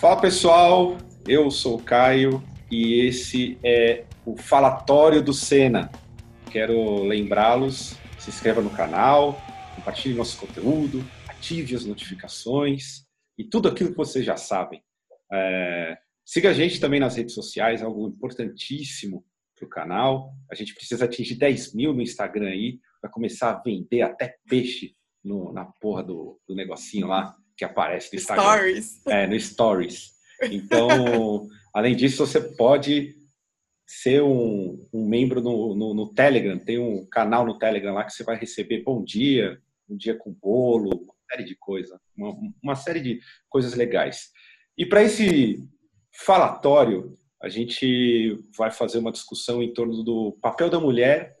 Fala pessoal, eu sou o Caio e esse é o Falatório do Senna. Quero lembrá-los, se inscreva no canal, compartilhe nosso conteúdo, ative as notificações e tudo aquilo que vocês já sabem. É, siga a gente também nas redes sociais, algo importantíssimo para o canal. A gente precisa atingir 10 mil no Instagram aí para começar a vender até peixe no, na porra do, do negocinho lá que aparece no Instagram. Stories. É, no Stories. Então, além disso, você pode ser um, um membro no, no, no, Telegram. Tem um canal no Telegram lá que você vai receber bom dia, um dia com bolo, uma série de coisas, uma, uma série de coisas legais. E para esse falatório, a gente vai fazer uma discussão em torno do papel da mulher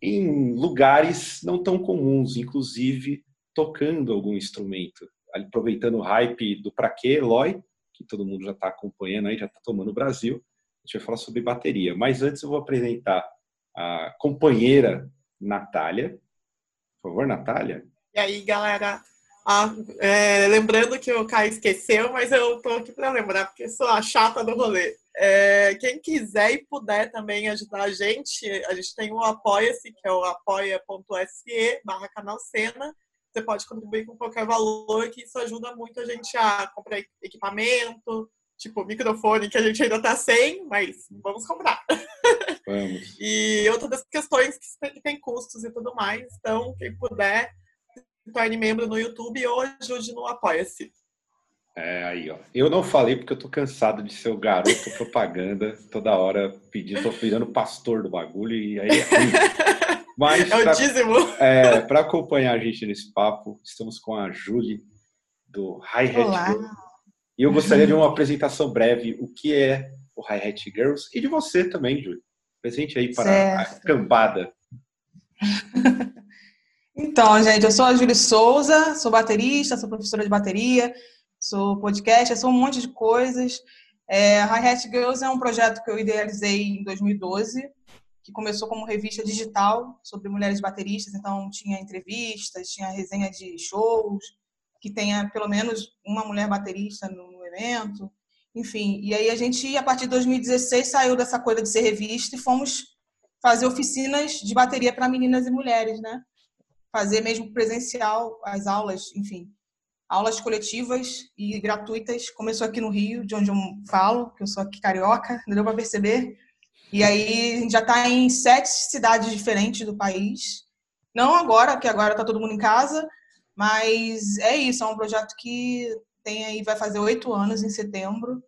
em lugares não tão comuns, inclusive tocando algum instrumento, aproveitando o hype do Pra Quê, Eloy, que todo mundo já está acompanhando aí, já está tomando o Brasil. A gente vai falar sobre bateria. Mas antes eu vou apresentar a companheira Natália. Por favor, Natália. E aí, galera? Ah, é, lembrando que o Caio esqueceu, mas eu estou aqui para lembrar, porque sou a chata do rolê. É, quem quiser e puder também ajudar a gente, a gente tem o Apoia-se, que é o apoia.se barra canal Cena. Você pode contribuir com qualquer valor, que isso ajuda muito a gente a comprar equipamento, tipo microfone, que a gente ainda tá sem, mas vamos comprar. Vamos. e outras questões que tem custos e tudo mais. Então, quem puder, se torne membro no YouTube ou ajude no Apoia-se. É, aí, ó. Eu não falei porque eu tô cansado de ser o garoto propaganda toda hora pedindo, tô virando pastor do bagulho e aí é Mas é o dízimo. É, para acompanhar a gente nesse papo, estamos com a Julie do Hi Hat Girls. E eu gostaria de uma apresentação breve, o que é o Hi Hat Girls e de você também, Julie. Presente aí para certo. a cambada. Então, gente, eu sou a Júlia Souza, sou baterista, sou professora de bateria, sou podcast, sou um monte de coisas. É, Hi-Hat Girls é um projeto que eu idealizei em 2012, que começou como revista digital sobre mulheres bateristas, então tinha entrevistas, tinha resenha de shows, que tenha pelo menos uma mulher baterista no, evento, enfim. E aí a gente, a partir de 2016, saiu dessa coisa de ser revista e fomos fazer oficinas de bateria para meninas e mulheres, né? Fazer mesmo presencial as aulas, enfim aulas coletivas e gratuitas. Começou aqui no Rio, de onde eu falo, que eu sou aqui carioca, deu para perceber. E aí a gente já está em sete cidades diferentes do país. Não agora, porque agora está todo mundo em casa, mas é isso, é um projeto que tem aí, vai fazer oito anos em setembro.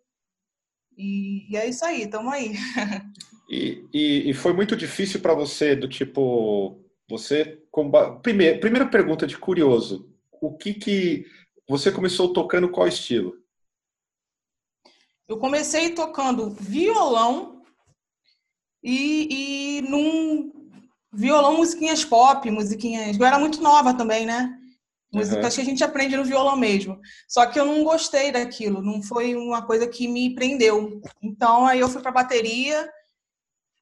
E, e é isso aí, estamos aí. E, e, e, foi muito difícil para você, do tipo, você. Primeiro, primeira pergunta de curioso: o que que você começou tocando qual estilo? Eu comecei tocando violão e, e num violão, musiquinhas pop, musiquinhas. Eu era muito nova também, né? Músicas uhum. que a gente aprende no violão mesmo. Só que eu não gostei daquilo, não foi uma coisa que me prendeu. Então aí eu fui para bateria.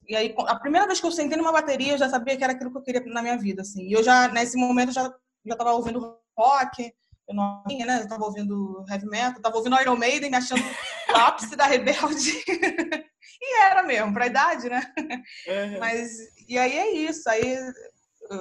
E aí a primeira vez que eu sentei numa bateria, eu já sabia que era aquilo que eu queria na minha vida, assim. E eu já nesse momento já já estava ouvindo rock, eu não tinha, né? Eu tava ouvindo heavy metal, tava ouvindo Iron Maiden, me achando o ápice da rebelde. e era mesmo, pra idade, né? Uhum. Mas, e aí é isso. Aí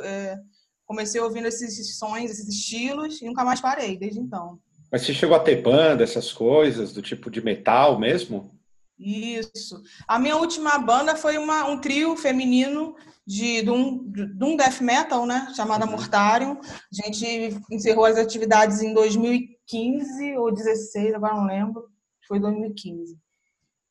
é, comecei ouvindo esses sons, esses estilos, e nunca mais parei desde então. Mas você chegou a ter banda, essas coisas, do tipo de metal mesmo? Isso. A minha última banda foi uma, um trio feminino de, de, um, de um death metal, né? Chamada uhum. Mortarium. A gente encerrou as atividades em 2015 ou 2016, agora não lembro. Foi 2015.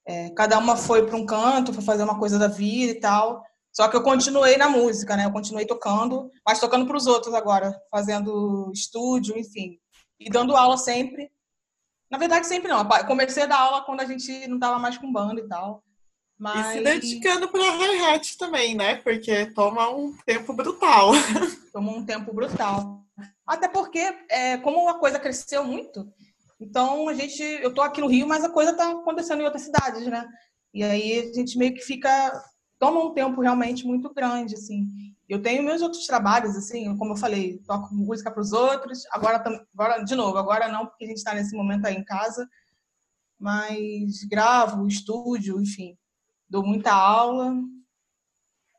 É, cada uma foi para um canto, foi fazer uma coisa da vida e tal. Só que eu continuei na música, né? Eu continuei tocando, mas tocando para os outros agora, fazendo estúdio, enfim. E dando aula sempre. Na verdade, sempre não. Eu comecei a dar aula quando a gente não estava mais com banda e tal. Mas... E se dedicando para hi-hat também, né? Porque toma um tempo brutal. Toma um tempo brutal. Até porque, é, como a coisa cresceu muito, então a gente, eu tô aqui no Rio, mas a coisa tá acontecendo em outras cidades, né? E aí a gente meio que fica, toma um tempo realmente muito grande, assim. Eu tenho meus outros trabalhos, assim, como eu falei, toco música para os outros. Agora, agora, de novo, agora não, porque a gente está nesse momento aí em casa, mas gravo, estúdio, enfim, dou muita aula.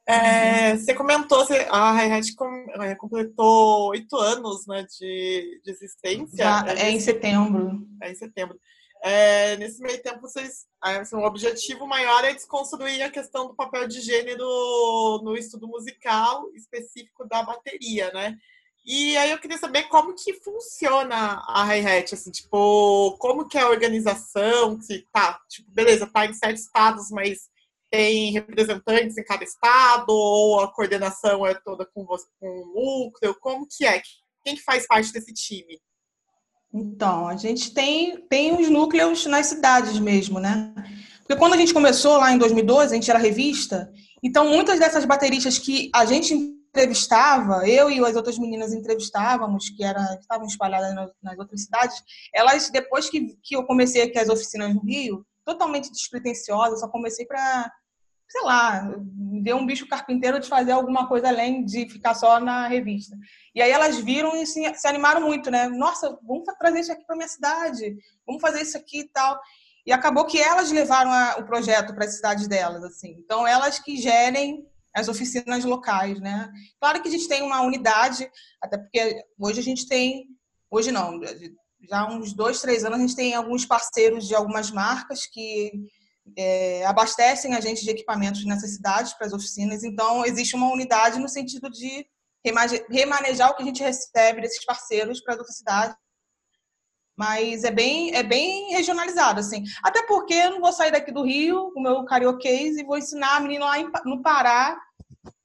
É, você comentou, a Hi-Hat é, completou oito anos né, de, de existência. Já, é, em setembro. É em setembro. É, nesse meio tempo, vocês, assim, o objetivo maior é desconstruir a questão do papel de gênero no estudo musical específico da bateria, né? E aí eu queria saber como que funciona a hi-hat, assim, tipo, como que é a organização, que tá, tipo, beleza, tá em sete estados, mas tem representantes em cada estado, ou a coordenação é toda com, você, com o núcleo, como que é? Quem que faz parte desse time? Então, a gente tem, tem os núcleos nas cidades mesmo, né? Porque quando a gente começou lá em 2012, a gente era revista, então muitas dessas bateristas que a gente entrevistava, eu e as outras meninas entrevistávamos, que, era, estavam espalhadas nas, outras cidades, elas, depois que, que eu comecei aqui as oficinas no Rio, totalmente despretensiosa, só comecei para, sei lá, ver um bicho carpinteiro de fazer alguma coisa além de ficar só na revista. E aí elas viram e se, se animaram muito, né? Nossa, vamos trazer isso aqui para minha cidade, vamos fazer isso aqui e tal. E acabou que elas levaram a, o projeto para as cidades delas, assim. Então elas que gerem as oficinas locais, né? Claro que a gente tem uma unidade, até porque hoje a gente tem, hoje não, já há uns dois, três anos a gente tem alguns parceiros de algumas marcas que é, abastecem a gente de equipamentos nessas cidades para as oficinas. Então existe uma unidade no sentido de remanejar o que a gente recebe desses parceiros para as outras cidades mas é bem, é bem regionalizado, assim. Até porque eu não vou sair daqui do Rio com o meu carioquês e vou ensinar a menina lá no Pará,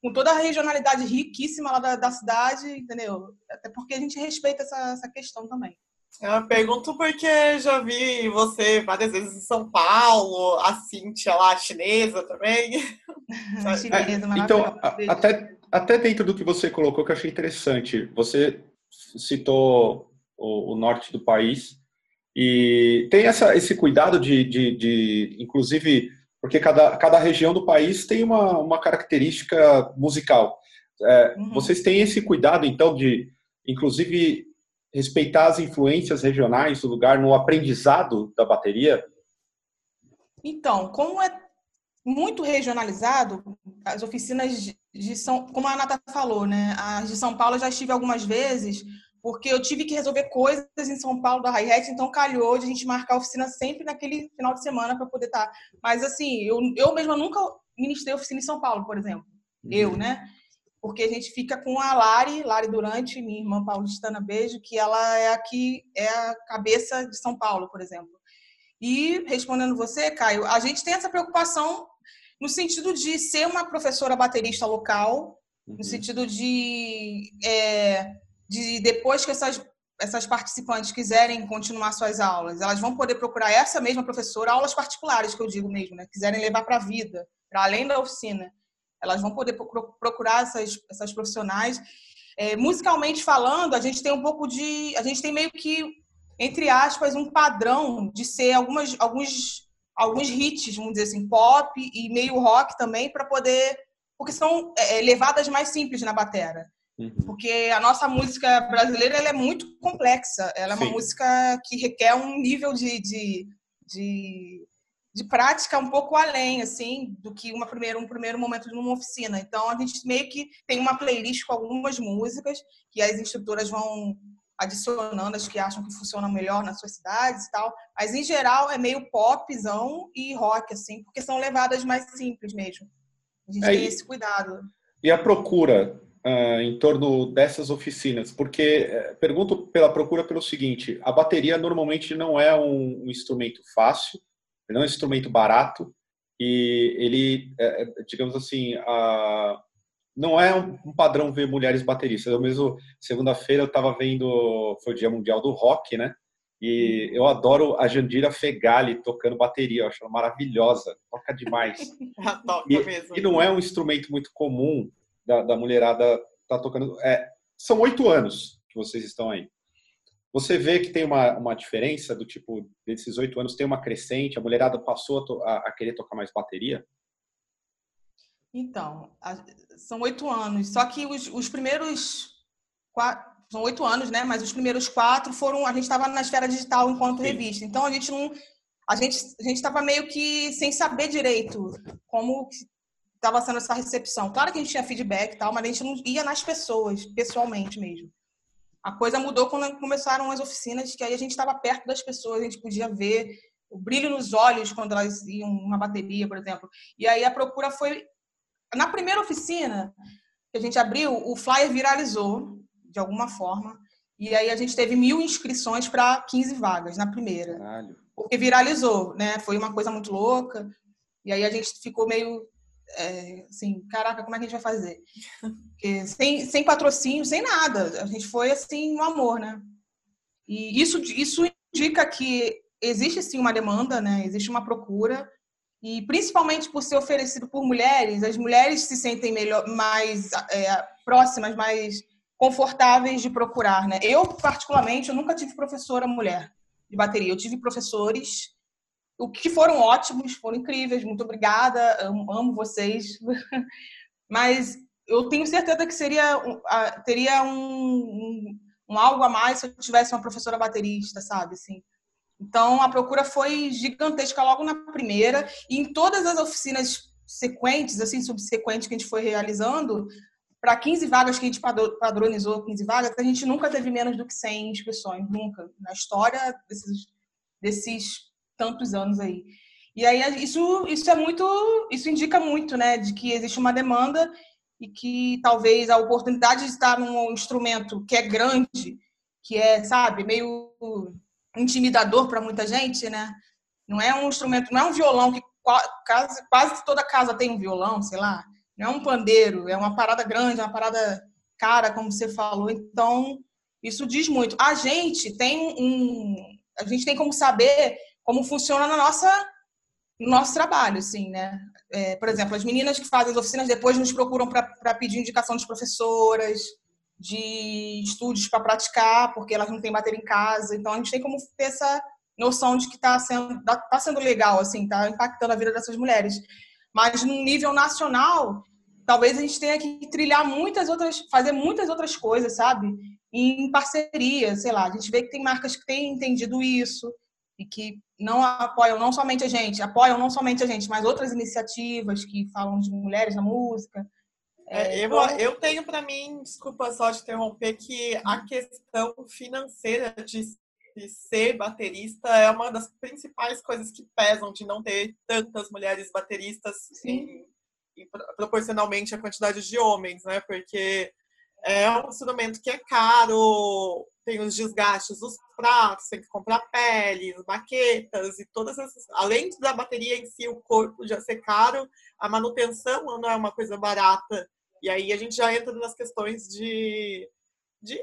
com toda a regionalidade riquíssima lá da, da cidade, entendeu? Até porque a gente respeita essa, essa questão também. Eu pergunto porque já vi você várias vezes em São Paulo, a Cintia lá, chinesa também. chinesa, é, então, até, até dentro do que você colocou, que eu achei interessante, você citou o, o norte do país. E tem essa, esse cuidado de, de, de, inclusive, porque cada, cada região do país tem uma, uma característica musical. É, uhum. Vocês têm esse cuidado, então, de, inclusive, respeitar as influências regionais do lugar no aprendizado da bateria? Então, como é muito regionalizado, as oficinas de, São, como a Nata falou, né? As de São Paulo eu já estive algumas vezes, porque eu tive que resolver coisas em São Paulo da Hi-Hat, então calhou de a gente marcar a oficina sempre naquele final de semana para poder estar. Tá. Mas assim, eu, eu mesma nunca ministrei oficina em São Paulo, por exemplo. Uhum. Eu, né? Porque a gente fica com a Lari, Lari Durante, minha irmã paulistana, beijo, que ela é aqui, é a cabeça de São Paulo, por exemplo. E respondendo você, Caio, a gente tem essa preocupação no sentido de ser uma professora baterista local, uhum. no sentido de é, de depois que essas, essas participantes quiserem continuar suas aulas, elas vão poder procurar essa mesma professora, aulas particulares que eu digo mesmo, né? Quiserem levar para a vida, para além da oficina. Elas vão poder procurar essas, essas profissionais. É, musicalmente falando, a gente tem um pouco de. A gente tem meio que, entre aspas, um padrão de ser algumas, alguns, alguns hits, vamos dizer assim, pop e meio rock também, para poder. Porque são é, levadas mais simples na batera. Uhum. Porque a nossa música brasileira ela é muito complexa. Ela é Sim. uma música que requer um nível de, de, de, de, prática um pouco além, assim, do que uma primeira, um primeiro momento de uma oficina. Então, a gente meio que tem uma playlist com algumas músicas que as instrutoras vão adicionando as que acham que funcionam melhor nas suas cidades e tal. Mas, em geral, é meio popzão e rock, assim, porque são levadas mais simples mesmo. A gente é, tem esse cuidado. E a procura uh, em torno dessas oficinas? Porque uh, pergunto pela procura pelo seguinte: a bateria normalmente não é um, um instrumento fácil, não é um instrumento barato e ele, é, é digamos assim, a, não é um, padrão ver mulheres bateristas. Eu mesmo, segunda-feira, eu estava vendo, foi o Dia Mundial do Rock, né? E eu adoro a Jandira Fegali tocando bateria, eu acho ela maravilhosa, toca demais. e, mesmo. e não é um instrumento muito comum da, da mulherada tá tocando. É, são oito anos que vocês estão aí. Você vê que tem uma, uma diferença do tipo, desses oito anos, tem uma crescente, a mulherada passou a, a querer tocar mais bateria? Então, são oito anos. Só que os, os primeiros quatro, são oito anos, né? Mas os primeiros quatro foram. A gente estava na esfera digital enquanto Sim. revista. Então a gente não a gente a gente estava meio que sem saber direito como estava sendo essa recepção. Claro que a gente tinha feedback e tal, mas a gente não ia nas pessoas, pessoalmente mesmo. A coisa mudou quando começaram as oficinas, que aí a gente estava perto das pessoas, a gente podia ver o brilho nos olhos quando elas iam uma bateria, por exemplo. E aí a procura foi na primeira oficina que a gente abriu, o flyer viralizou de alguma forma. E aí a gente teve mil inscrições para 15 vagas na primeira. Caralho. Porque viralizou, né? Foi uma coisa muito louca. E aí a gente ficou meio é, assim, caraca, como é que a gente vai fazer? Sem, sem patrocínio, sem nada. A gente foi assim, no amor, né? E isso, isso indica que existe sim uma demanda, né? Existe uma procura. E principalmente por ser oferecido por mulheres, as mulheres se sentem melhor, mais é, próximas, mais confortáveis de procurar, né? Eu, particularmente, eu nunca tive professora mulher de bateria. Eu tive professores o que foram ótimos, foram incríveis, muito obrigada, amo, amo vocês. Mas eu tenho certeza que seria teria um, um, um, algo a mais se eu tivesse uma professora baterista, sabe? Assim. Então a procura foi gigantesca logo na primeira e em todas as oficinas sequentes, assim, subsequentes que a gente foi realizando, para 15 vagas que a gente padronizou, 15 vagas, a gente nunca teve menos do que 100 inscrições, nunca. Na história desses, desses tantos anos aí. E aí isso, isso é muito, isso indica muito, né, de que existe uma demanda e que talvez a oportunidade de estar num instrumento que é grande, que é, sabe, meio intimidador para muita gente, né? Não é um instrumento, não é um violão que quase, quase toda casa tem um violão, sei lá. Não é um pandeiro, é uma parada grande, é uma parada cara, como você falou. Então, isso diz muito. A gente tem um, a gente tem como saber como funciona na nossa, no nosso trabalho, assim, né? É, por exemplo, as meninas que fazem as oficinas depois nos procuram para pedir indicação de professoras, de estúdios para praticar, porque elas não têm bateria em casa. Então, a gente tem como ter essa noção de que está sendo, tá sendo legal, assim, está impactando a vida dessas mulheres. Mas no nível nacional, talvez a gente tenha que trilhar muitas outras, fazer muitas outras coisas, sabe? Em parceria, sei lá. A gente vê que tem marcas que têm entendido isso, e que não apoiam não somente a gente, apoiam não somente a gente, mas outras iniciativas que falam de mulheres na música. É, eu, eu tenho para mim, desculpa só te interromper, que a questão financeira de, de ser baterista é uma das principais coisas que pesam de não ter tantas mulheres bateristas em, em, proporcionalmente à quantidade de homens, né? Porque é um instrumento que é caro, tem os desgastes dos pratos, tem que comprar peles, baquetas e todas essas. Além da bateria em si, o corpo já ser caro, a manutenção não é uma coisa barata. E aí a gente já entra nas questões de. De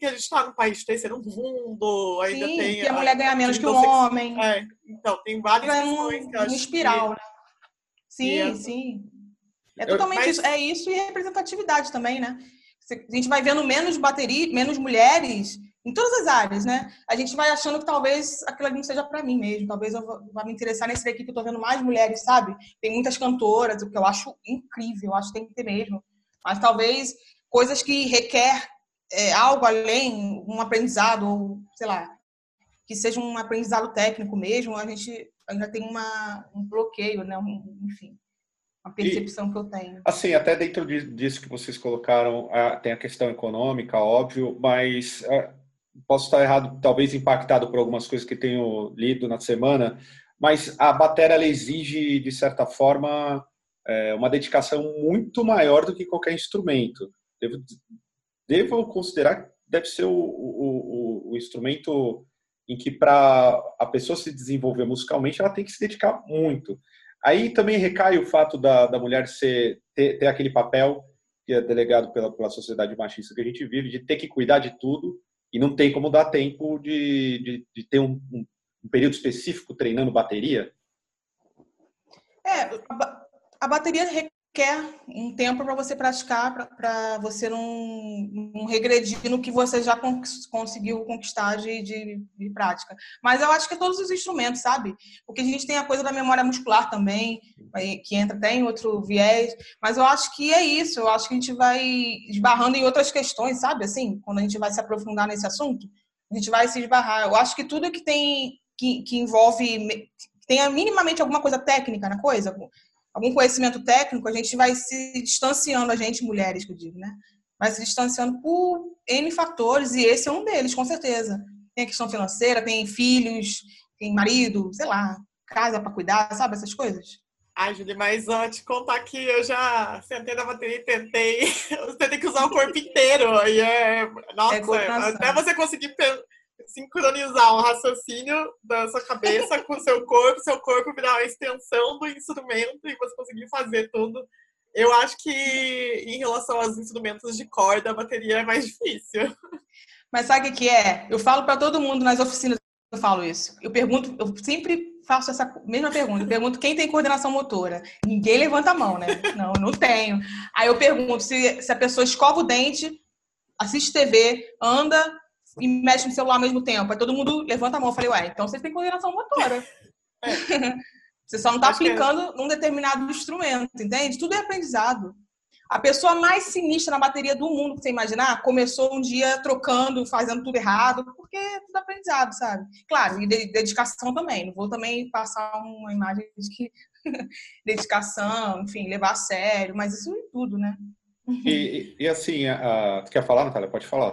que a gente está no país terceiro mundo, ainda Sim, tem. Que a, mulher ganha menos que o homem. É, então, tem várias é questões um, que eu acho. Um espiral, que... né? Sim, é... sim. É totalmente Mas... isso. É isso e representatividade também, né? A gente vai vendo menos bateria, menos mulheres em todas as áreas, né? A gente vai achando que talvez aquilo ali não seja para mim mesmo. Talvez eu vá me interessar nesse daqui que eu tô vendo mais mulheres, sabe? Tem muitas cantoras, o que eu acho incrível, eu acho que tem que ter mesmo. Mas talvez coisas que requer é, algo além, um aprendizado, ou sei lá, que seja um aprendizado técnico mesmo, a gente ainda tem uma, um bloqueio, né? Um, enfim a percepção e, que eu tenho. Assim, até dentro disso que vocês colocaram, tem a questão econômica, óbvio, mas posso estar errado, talvez impactado por algumas coisas que tenho lido na semana, mas a bateria ela exige, de certa forma, é, uma dedicação muito maior do que qualquer instrumento. Devo, devo considerar que deve ser o, o, o, o instrumento em que para a pessoa se desenvolver musicalmente ela tem que se dedicar muito. Aí também recai o fato da, da mulher ser, ter, ter aquele papel que é delegado pela, pela sociedade machista que a gente vive, de ter que cuidar de tudo e não tem como dar tempo de, de, de ter um, um, um, período específico treinando bateria? É, a, a bateria quer um tempo para você praticar, para você não, não, regredir no que você já conseguiu conquistar de, de, de, prática. Mas eu acho que é todos os instrumentos, sabe? Porque a gente tem a coisa da memória muscular também, que entra até em outro viés. Mas eu acho que é isso. Eu acho que a gente vai esbarrando em outras questões, sabe? Assim, quando a gente vai se aprofundar nesse assunto, a gente vai se esbarrar. Eu acho que tudo que tem que, que envolve tenha minimamente alguma coisa técnica na coisa, algum conhecimento técnico, a gente vai se distanciando, a gente, mulheres, que eu digo, né? Vai se distanciando por N fatores, e esse é um deles, com certeza. Tem a questão financeira, tem filhos, tem marido, sei lá, casa para cuidar, sabe? Essas coisas. Ai, Julie, mas antes de contar que eu já sentei na bateria e tentei. Você tem que usar o corpo inteiro. E é. Nossa, é até você conseguir sincronizar um raciocínio da sua cabeça com o seu corpo, seu corpo virar uma extensão do instrumento e você conseguir fazer tudo. Eu acho que em relação aos instrumentos de corda, a bateria é mais difícil. Mas sabe o que é? Eu falo para todo mundo nas oficinas, eu falo isso. Eu pergunto, eu sempre faço essa mesma pergunta. Eu pergunto quem tem coordenação motora. Ninguém levanta a mão, né? Não, não tenho. Aí eu pergunto se, se a pessoa escova o dente, assiste TV, anda, e mexe no celular ao mesmo tempo. Aí todo mundo levanta a mão. Eu falei, ué, então você tem coordenação motora. É. você só não está é. aplicando é. num determinado instrumento, entende? Tudo é aprendizado. A pessoa mais sinistra na bateria do mundo que você imaginar começou um dia trocando, fazendo tudo errado, porque é tudo aprendizado, sabe? Claro, e dedicação também. Não vou também passar uma imagem de que dedicação, enfim, levar a sério, mas isso é tudo, né? E, e assim, a, a, tu quer falar, Natália? Pode falar.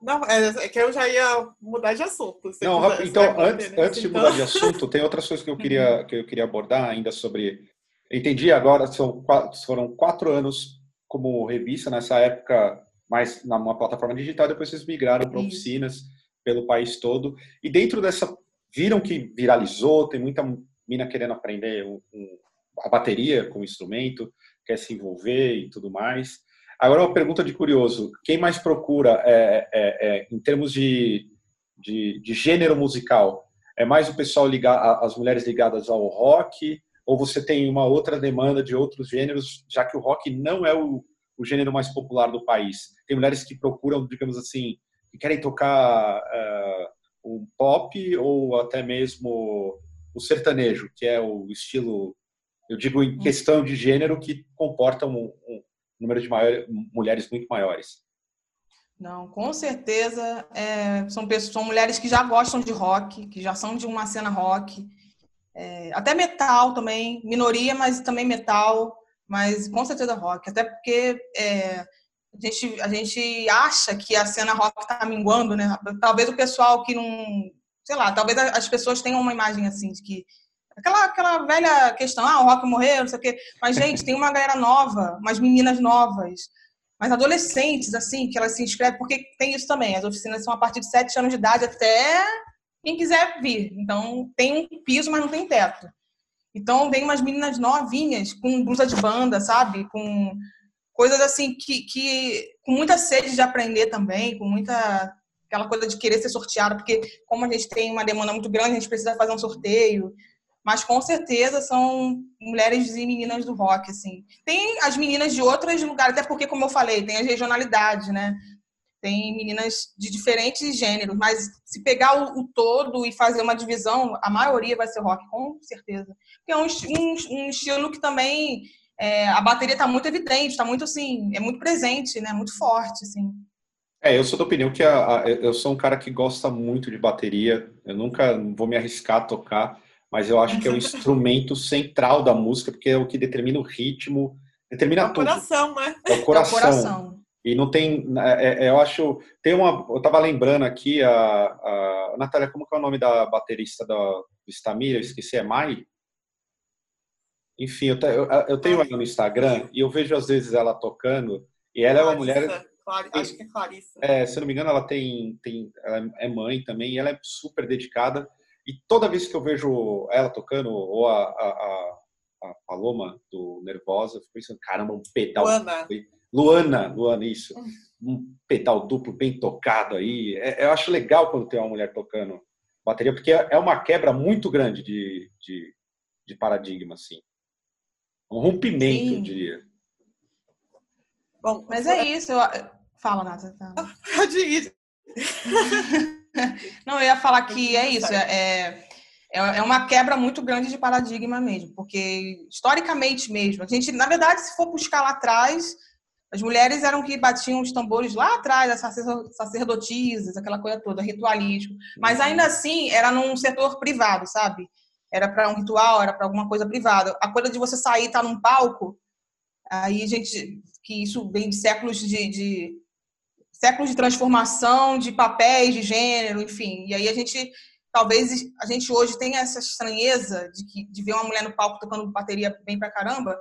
Não, é, é, que eu já ia mudar de assunto. Não, quiser, então, antes, antes de mudar de assunto, tem outras coisas que eu queria, que eu queria abordar ainda sobre. Entendi agora, são quatro, foram quatro anos como revista, nessa época mais numa plataforma digital, depois vocês migraram para oficinas pelo país todo. E dentro dessa. Viram que viralizou, tem muita mina querendo aprender um, um, a bateria como instrumento, quer se envolver e tudo mais. Agora, uma pergunta de curioso: quem mais procura, é, é, é, em termos de, de, de, gênero musical, é mais o pessoal ligado, as mulheres ligadas ao rock, ou você tem uma outra demanda de outros gêneros, já que o rock não é o, o gênero mais popular do país? Tem mulheres que procuram, digamos assim, que querem tocar uh, um pop ou até mesmo o sertanejo, que é o estilo, eu digo em hum. questão de gênero, que comporta um, um número de maior, mulheres muito maiores. Não, com certeza é, são, pessoas, são mulheres que já gostam de rock, que já são de uma cena rock, é, até metal também, minoria, mas também metal, mas com certeza rock, até porque é, a, gente, a gente acha que a cena rock está minguando, né? Talvez o pessoal que não, sei lá, talvez as pessoas tenham uma imagem assim de que Aquela, aquela velha questão, ah, o rock morreu, não sei o quê. Mas, gente, tem uma galera nova, umas meninas novas, mas adolescentes, assim, que elas se inscrevem, porque tem isso também. As oficinas são a partir de 7 anos de idade até quem quiser vir. Então, tem um piso, mas não tem teto. Então, vem umas meninas novinhas, com blusa de banda, sabe? Com coisas assim que, que com muita sede de aprender também, com muita aquela coisa de querer ser sorteada, porque como a gente tem uma demanda muito grande, a gente precisa fazer um sorteio mas com certeza são mulheres e meninas do rock, assim. Tem as meninas de outros lugares, até porque, como eu falei, tem as regionalidades, né? Tem meninas de diferentes gêneros, mas se pegar o, o todo e fazer uma divisão, a maioria vai ser rock, com certeza. Porque é um, um, um estilo que também é, a bateria está muito evidente, está muito assim, é muito presente, né? Muito forte, assim. É, eu sou da opinião que a, a, eu sou um cara que gosta muito de bateria. Eu nunca vou me arriscar a tocar mas eu acho que é o instrumento central da música, porque é o que determina o ritmo, determina é o tudo. coração, né? É o coração. É o coração. E não tem, é, é, eu acho, tem uma, eu tava lembrando aqui a, a Natália, como que é o nome da baterista da, do Stamir? Eu esqueci, é Mai? Enfim, eu, eu, eu tenho ela no Instagram e eu vejo às vezes ela tocando e ela Clarissa, é uma mulher acho que é Clarissa. É, se não me engano, ela tem, tem ela é mãe também e ela é super dedicada. E toda vez que eu vejo ela tocando, ou a, a, a Paloma do Nervosa, eu fico pensando, caramba, um pedal. Luana. Luana, Luana, isso. Um pedal duplo bem tocado aí. É, eu acho legal quando tem uma mulher tocando bateria, porque é uma quebra muito grande de, de, de paradigma, assim. Um rompimento, Sim. eu diria. Bom, mas é isso. Eu... Fala, Nata. Pode ir. Não, eu ia falar que é isso, é, é, é uma quebra muito grande de paradigma mesmo, porque historicamente mesmo, a gente, na verdade, se for buscar lá atrás, As mulheres eram que batiam os tambores lá atrás, as sacerdotisas, aquela coisa toda, ritualístico. Mas ainda assim, era num setor privado, sabe? Era para um ritual, era para alguma coisa privada. A coisa de você sair e estar tá num palco, aí gente, que isso vem de séculos de, de séculos de transformação de papéis de gênero, enfim. E aí a gente talvez a gente hoje tenha essa estranheza de que de ver uma mulher no palco tocando bateria bem pra caramba,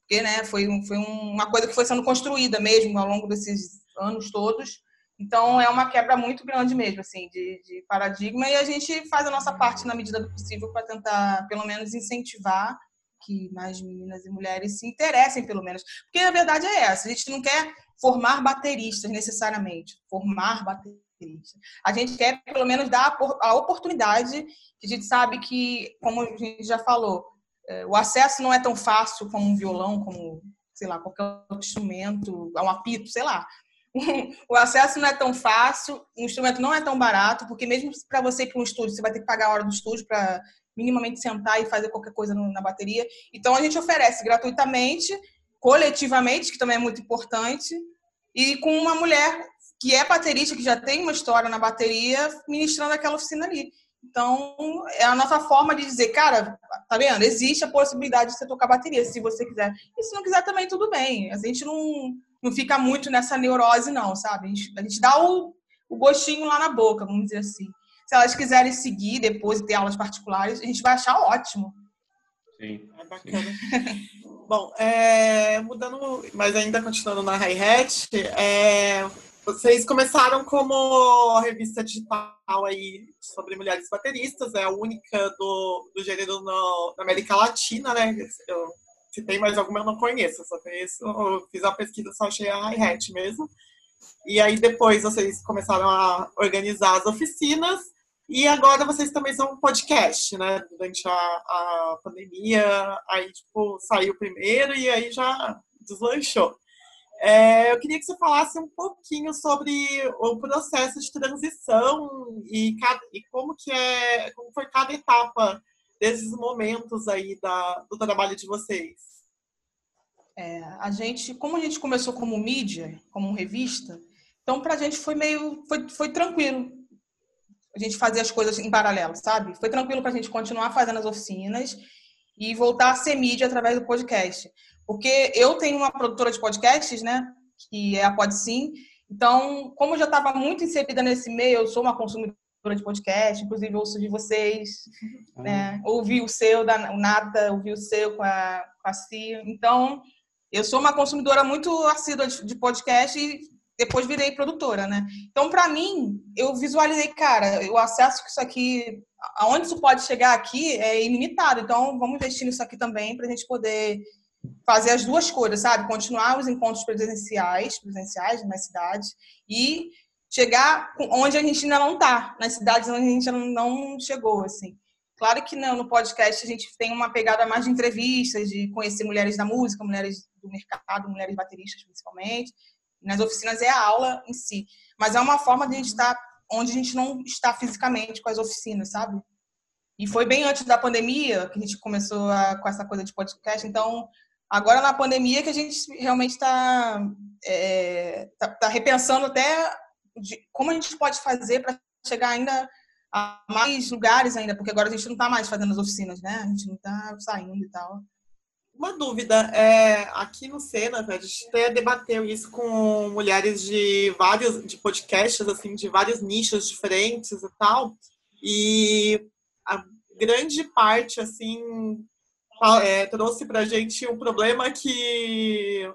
porque né, foi, foi uma coisa que foi sendo construída mesmo ao longo desses anos todos. Então é uma quebra muito grande mesmo, assim, de, de paradigma e a gente faz a nossa parte na medida do possível para tentar, pelo menos, incentivar que mais meninas e mulheres se interessem, pelo menos. Porque a verdade é essa: a gente não quer formar bateristas necessariamente, formar bateristas. A gente quer, pelo menos, dar a oportunidade, que a gente sabe que, como a gente já falou, é, o acesso não é tão fácil como um violão, como, sei lá, qualquer outro instrumento, um apito, sei lá. o acesso não é tão fácil, o instrumento não é tão barato, porque mesmo para você ir para um estúdio, você vai ter que pagar a hora do estúdio para minimamente sentar e fazer qualquer coisa na bateria. Então a gente oferece gratuitamente, coletivamente, que também é muito importante, e com uma mulher que é baterista, que já tem uma história na bateria, ministrando aquela oficina ali. Então, é a nossa forma de dizer, cara, tá vendo? Existe a possibilidade de você tocar bateria, se você quiser. E se não quiser também, tudo bem. A gente não, não fica muito nessa neurose, não, sabe? A gente, a gente dá o, o gostinho lá na boca, vamos dizer assim. Se elas quiserem seguir depois e ter aulas particulares, a gente vai achar ótimo. Sim. É bacana. Bom, é, mudando, mas ainda continuando na hi-hat, é, vocês começaram como revista digital aí sobre mulheres bateristas, é a única do, do gênero no, na América Latina, né? Eu, se tem mais alguma eu não conheço, só conheço, eu fiz a pesquisa, só achei a hi-hat mesmo. E aí depois vocês começaram a organizar as oficinas e agora vocês também são um podcast, né? Durante a, a pandemia, aí, tipo, saiu primeiro e aí já deslanchou. É, eu queria que você falasse um pouquinho sobre o processo de transição e, e como que é, como foi cada etapa desses momentos aí da, do trabalho de vocês. É, a gente, como a gente começou como mídia, como revista, então para a gente foi meio, foi, foi tranquilo a gente fazer as coisas em paralelo, sabe? Foi tranquilo para a gente continuar fazendo as oficinas e voltar a ser mídia através do podcast. Porque eu tenho uma produtora de podcasts, né? Que é a Podsim. Então, como eu já estava muito inserida nesse meio, eu sou uma consumidora de podcast, inclusive ouço de vocês, uhum. né? Ouvi o seu, da, o Nata, ouvi o seu com a, com a Cia. Então, eu sou uma consumidora muito assídua de, de podcast e depois virei produtora, né? Então, para mim, eu visualizei, cara, o acesso que isso aqui, aonde isso pode chegar aqui é ilimitado. Então, vamos investir nisso aqui também para a gente poder fazer as duas coisas, sabe? Continuar os encontros presenciais, presenciais nas cidades e chegar onde a gente ainda não está, nas cidades onde a gente ainda não chegou, assim. Claro que não, no podcast a gente tem uma pegada mais de entrevistas, de conhecer mulheres da música, mulheres do mercado, mulheres bateristas principalmente, nas oficinas é a aula em si, mas é uma forma de a gente estar onde a gente não está fisicamente com as oficinas, sabe? E foi bem antes da pandemia que a gente começou a, com essa coisa de podcast, então agora na pandemia que a gente realmente está é, tá, tá repensando até como a gente pode fazer para chegar ainda a mais lugares ainda, porque agora a gente não está mais fazendo as oficinas, né? A gente não está saindo e tal. Uma dúvida, é, aqui no Sena, a gente até debateu isso com mulheres de vários de podcasts, assim, de vários nichos diferentes e tal, e a grande parte, assim, é, trouxe pra gente um problema que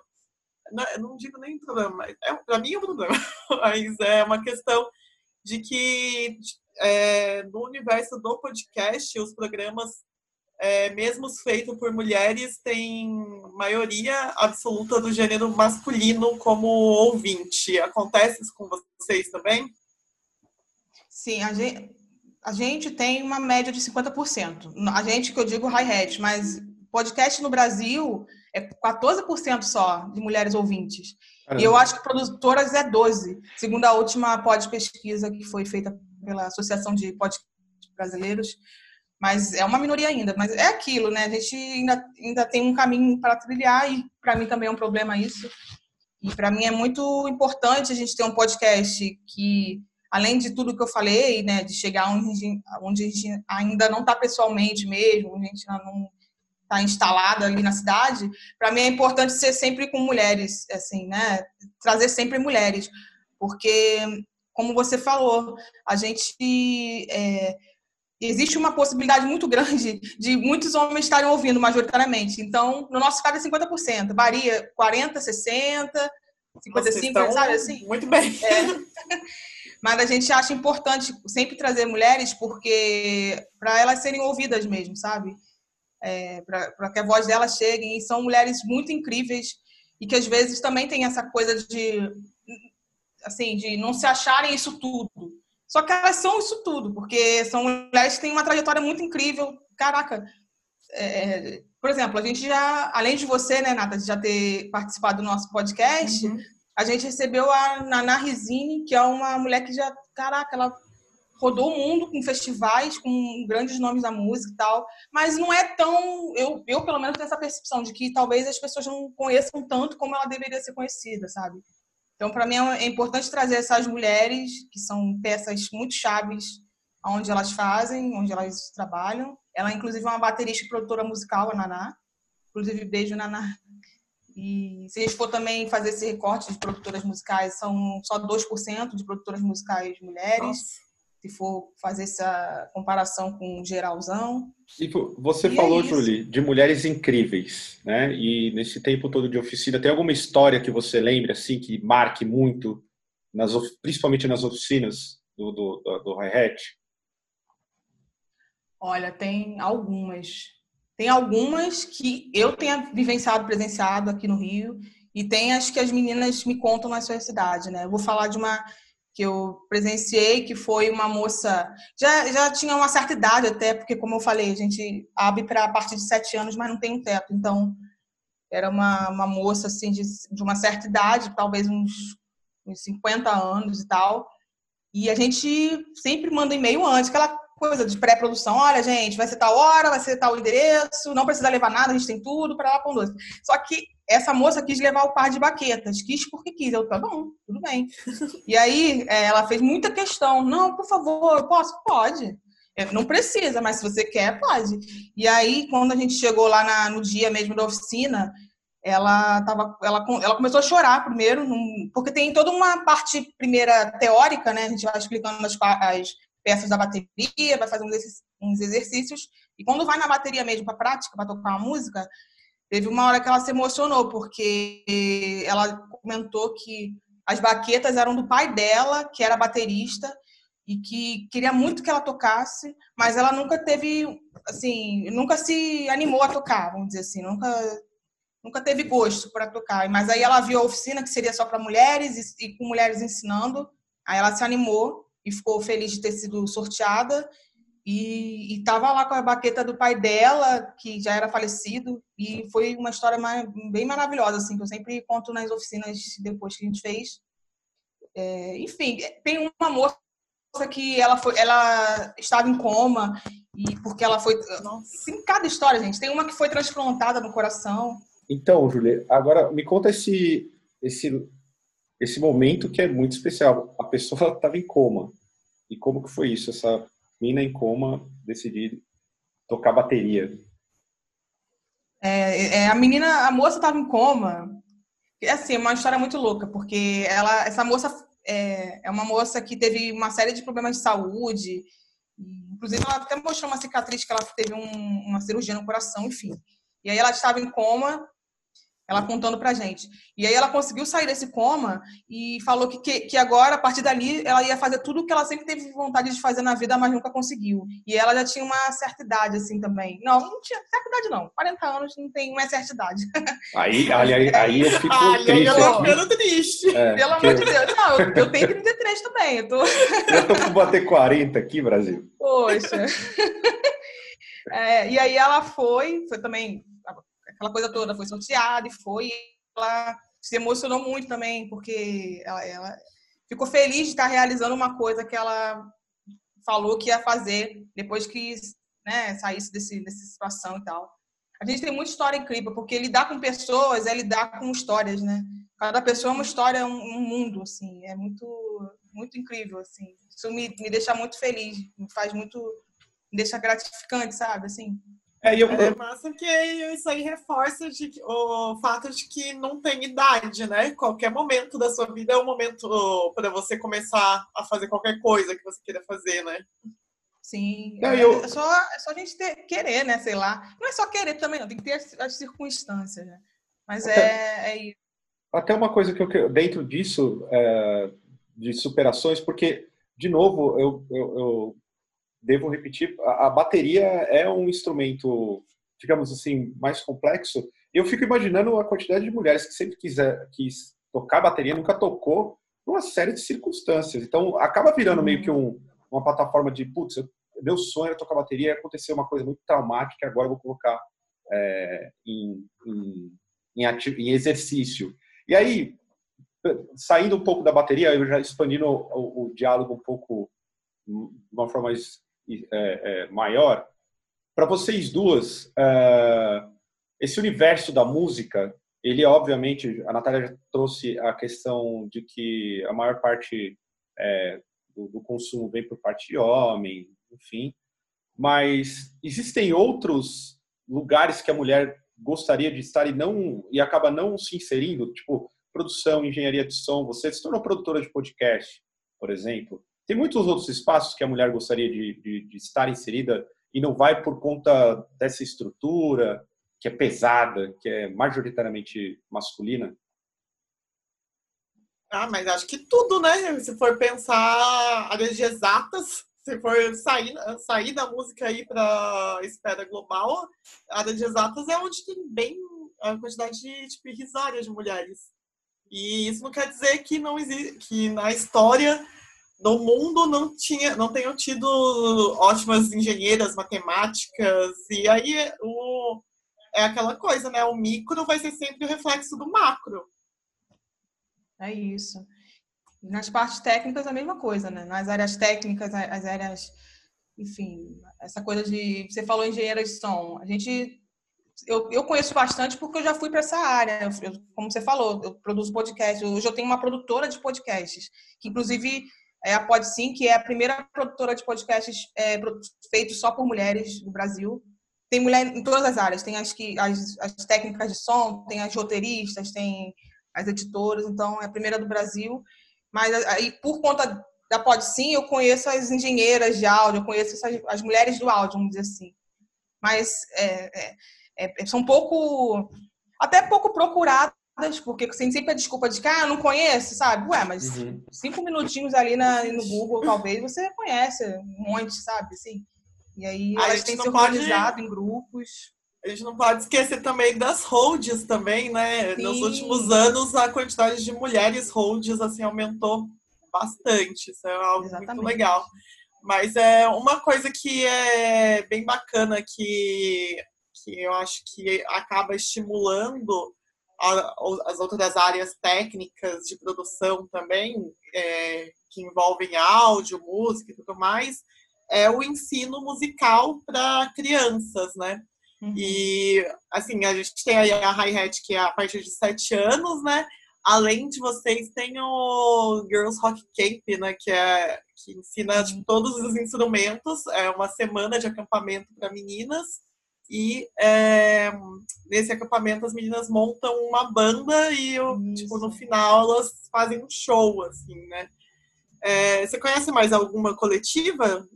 não, não digo nem problema, é, para mim é um problema, mas é uma questão de que é, no universo do podcast, os programas é, mesmo feitos por mulheres, tem maioria absoluta do gênero masculino como ouvinte. Acontece isso com vocês também? Sim, a gente, a gente tem uma média de 50%. A gente que eu digo hi-hat, mas podcast no Brasil é 14% só de mulheres ouvintes. Caramba. E eu acho que produtoras é 12%, segundo a última pod pesquisa que foi feita pela Associação de Podcasts Brasileiros. Mas é uma minoria ainda. Mas é aquilo, né? A gente ainda, ainda tem um caminho para trilhar e para mim também é um problema isso. E para mim é muito importante a gente ter um podcast que, além de tudo que eu falei, né, de chegar onde, onde a gente ainda não está pessoalmente mesmo, onde a gente ainda não está instalada ali na cidade, para mim é importante ser sempre com mulheres, assim, né, trazer sempre mulheres, porque, como você falou, a gente é, existe uma possibilidade muito grande de muitos homens estarem ouvindo majoritariamente. Então, no nosso caso é 50%, varia 40, 60, 55, Nossa, sabe assim? Muito bem. É. Mas a gente acha importante sempre trazer mulheres porque para elas serem ouvidas mesmo, sabe? É, para que a voz delas chegue. E são mulheres muito incríveis e que às vezes também tem essa coisa de assim, de não se acharem isso tudo só que elas são isso tudo, porque são mulheres que têm uma trajetória muito incrível. Caraca, é, por exemplo, a gente já, além de você, né, Nata, já ter participado do nosso podcast, uhum. a gente recebeu a Nana Rizini, que é uma mulher que já, caraca, ela rodou o mundo com festivais, com grandes nomes da música e tal, mas não é tão, eu, eu pelo menos tenho essa percepção de que talvez as pessoas não conheçam tanto como ela deveria ser conhecida, sabe? Então, para mim, é importante trazer essas mulheres, que são peças muito chaves onde elas fazem, onde elas trabalham. Ela, inclusive, é uma baterista e produtora musical, a Naná. Inclusive, beijo, Naná. E se a gente for também fazer esse recorte de produtoras musicais, são só 2% de produtoras musicais mulheres. Nossa se for fazer essa comparação com o geralzão. E você e é falou, é Julie, de mulheres incríveis, né? E nesse tempo todo de oficina, tem alguma história que você lembre, assim, que marque muito, nas, principalmente nas oficinas do, do, do, do Hi-Hat? Olha, tem algumas. Tem algumas que eu tenha vivenciado, presenciado aqui no Rio, e tem as que as meninas me contam na sua cidade, né? Eu vou falar de uma que eu presenciei, que foi uma moça, já, já tinha uma certa idade até, porque como eu falei, a gente abre para a partir de sete anos, mas não tem um teto, então era uma, uma moça assim de, de uma certa idade, talvez uns, uns 50 anos e tal, e a gente sempre manda e-mail antes, aquela coisa de pré-produção, olha gente, vai ser tal hora, vai ser tal endereço, não precisa levar nada, a gente tem tudo para lá com doce. Só que essa moça quis levar o par de baquetas, quis porque quis. Eu, tá bom, tudo bem. E aí é, ela fez muita questão. Não, por favor, eu posso? Pode. É, não precisa, mas se você quer, pode. E aí, quando a gente chegou lá na, no dia mesmo da oficina, ela, tava, ela, ela começou a chorar primeiro, porque tem toda uma parte primeira teórica, né? A gente vai explicando as, as peças da bateria, vai fazer uns exercícios. E quando vai na bateria mesmo para prática, para tocar uma música, Teve uma hora que ela se emocionou, porque ela comentou que as baquetas eram do pai dela, que era baterista, e que queria muito que ela tocasse, mas ela nunca teve, assim, nunca se animou a tocar, vamos dizer assim, nunca nunca teve gosto para tocar. Mas aí ela viu a oficina que seria só para mulheres e, e com mulheres ensinando, aí ela se animou e ficou feliz de ter sido sorteada e estava lá com a baqueta do pai dela, que já era falecido, e foi uma história mais, bem maravilhosa, assim, que eu sempre conto nas oficinas depois que a gente fez. É, enfim, tem uma moça que ela, foi, ela estava em coma, e porque ela foi. Nossa. Tem cada história, gente. Tem uma que foi transplantada no coração. Então, Julia, agora me conta esse, esse, esse momento que é muito especial. A pessoa estava em coma. E como que foi isso, essa mina em coma decidir tocar bateria. É, é, a menina, a moça estava em coma. É assim, uma história muito louca, porque ela, essa moça é, é, uma moça que teve uma série de problemas de saúde. Inclusive, ela até mostrou uma cicatriz que ela teve um, uma cirurgia no coração, enfim. E aí ela estava em coma ela contando pra gente. E aí ela conseguiu sair desse coma e falou que, que, que, agora, a partir dali, ela ia fazer tudo o que ela sempre teve vontade de fazer na vida, mas nunca conseguiu. E ela já tinha uma certa idade, assim, também. Não, não tinha certa idade, não. 40 anos não tem uma certa idade. Aí, aí, aí eu fico Ai, triste. Eu tô ficando triste. É, Pelo amor de Deus. Não, eu, eu tenho 33 também. Eu tô... eu tô com bater 40 aqui, Brasil. Poxa. É, e aí ela foi, foi também aquela coisa toda, foi sorteada e foi. Ela se emocionou muito também, porque ela, ela ficou feliz de estar realizando uma coisa que ela falou que ia fazer depois que né, saísse desse, dessa situação e tal. A gente tem muita história incrível, porque lidar com pessoas é lidar com histórias, né? Cada pessoa é uma história, um, um mundo, assim. É muito, muito incrível, assim. Isso me, me deixa muito feliz, me faz muito, me deixa gratificante, sabe, assim. É, eu... é massa que isso aí reforça de, o fato de que não tem idade, né? Qualquer momento da sua vida é um momento para você começar a fazer qualquer coisa que você queira fazer, né? Sim, não, é, eu... é, só, é só a gente ter, querer, né? Sei lá. Não é só querer também, não. Tem que ter as, as circunstâncias, né? Mas até, é, é isso. Até uma coisa que eu dentro disso, é, de superações, porque, de novo, eu, eu, eu devo repetir, a, bateria é um instrumento, digamos assim, mais complexo. Eu fico imaginando a quantidade de mulheres que sempre quiser, quis tocar bateria, nunca tocou, por uma série de circunstâncias. Então, acaba virando meio que um, uma plataforma de, putz, meu sonho era tocar bateria aconteceu uma coisa muito traumática, agora eu vou colocar é, em, em, em, em, exercício. E aí, saindo um pouco da bateria, eu já expandindo o, o, o diálogo um pouco de uma forma mais é, é, maior, para vocês duas, é, esse universo da música, ele obviamente, a Natália já trouxe a questão de que a maior parte é, do, do consumo vem por parte de homem, enfim. Mas existem outros lugares que a mulher gostaria de estar e não e acaba não se inserindo, tipo produção, engenharia de som. Você se tornou produtora de podcast, por exemplo. Tem muitos outros espaços que a mulher gostaria de, de, de estar inserida e não vai por conta dessa estrutura que é pesada, que é majoritariamente masculina. Ah, mas acho que tudo, né? Se for pensar áreas de exatas, se for sair, sair da música aí para esfera global, a área de exatas é onde tem bem a quantidade de tipo, irrisória de mulheres. E isso não quer dizer que não existe, que na história do mundo não tinha, não tenham tido ótimas engenheiras, matemáticas. E aí o, é aquela coisa, né? O micro vai ser sempre o reflexo do macro. É isso. Nas partes técnicas, a mesma coisa, né? Nas áreas técnicas, as áreas. Enfim, essa coisa de. Você falou engenheira de som. A gente. Eu, eu conheço bastante porque eu já fui para essa área. Eu, como você falou, eu produzo podcast. Hoje eu tenho uma produtora de podcasts, que inclusive é a PodSim, que é a primeira produtora de podcasts é, feitos só por mulheres do Brasil. Tem mulher em todas as áreas. Tem as, que, as, as técnicas de som, tem as roteiristas, tem as editoras, então é a primeira do Brasil. Mas aí, por conta da PodSim, eu conheço as engenheiras de áudio, eu conheço essas, as mulheres do áudio, vamos dizer assim. Mas é, é, é, são pouco, até pouco procuradas, porque tem sempre a desculpa de que, ah, não conheço, sabe? Ué, mas uhum. cinco minutinhos ali na, no Google, talvez, você conhece um monte, sabe? Assim. E aí a elas têm se organizado pode... em grupos. A gente não pode esquecer também das holds também, né? Sim. Nos últimos anos, a quantidade de mulheres holds assim, aumentou bastante. Isso é algo Exatamente. muito legal. Mas é uma coisa que é bem bacana que, que eu acho que acaba estimulando as outras áreas técnicas de produção também, é, que envolvem áudio, música e tudo mais, é o ensino musical para crianças, né? Uhum. E, assim, a gente tem a hi-hat, que é a partir de sete anos, né? Além de vocês, tem o Girls Rock Camp, né? Que, é, que ensina tipo, todos os instrumentos. É uma semana de acampamento para meninas. E é, nesse acampamento as meninas montam uma banda e tipo, no final elas fazem um show, assim, né? É, você conhece mais alguma coletiva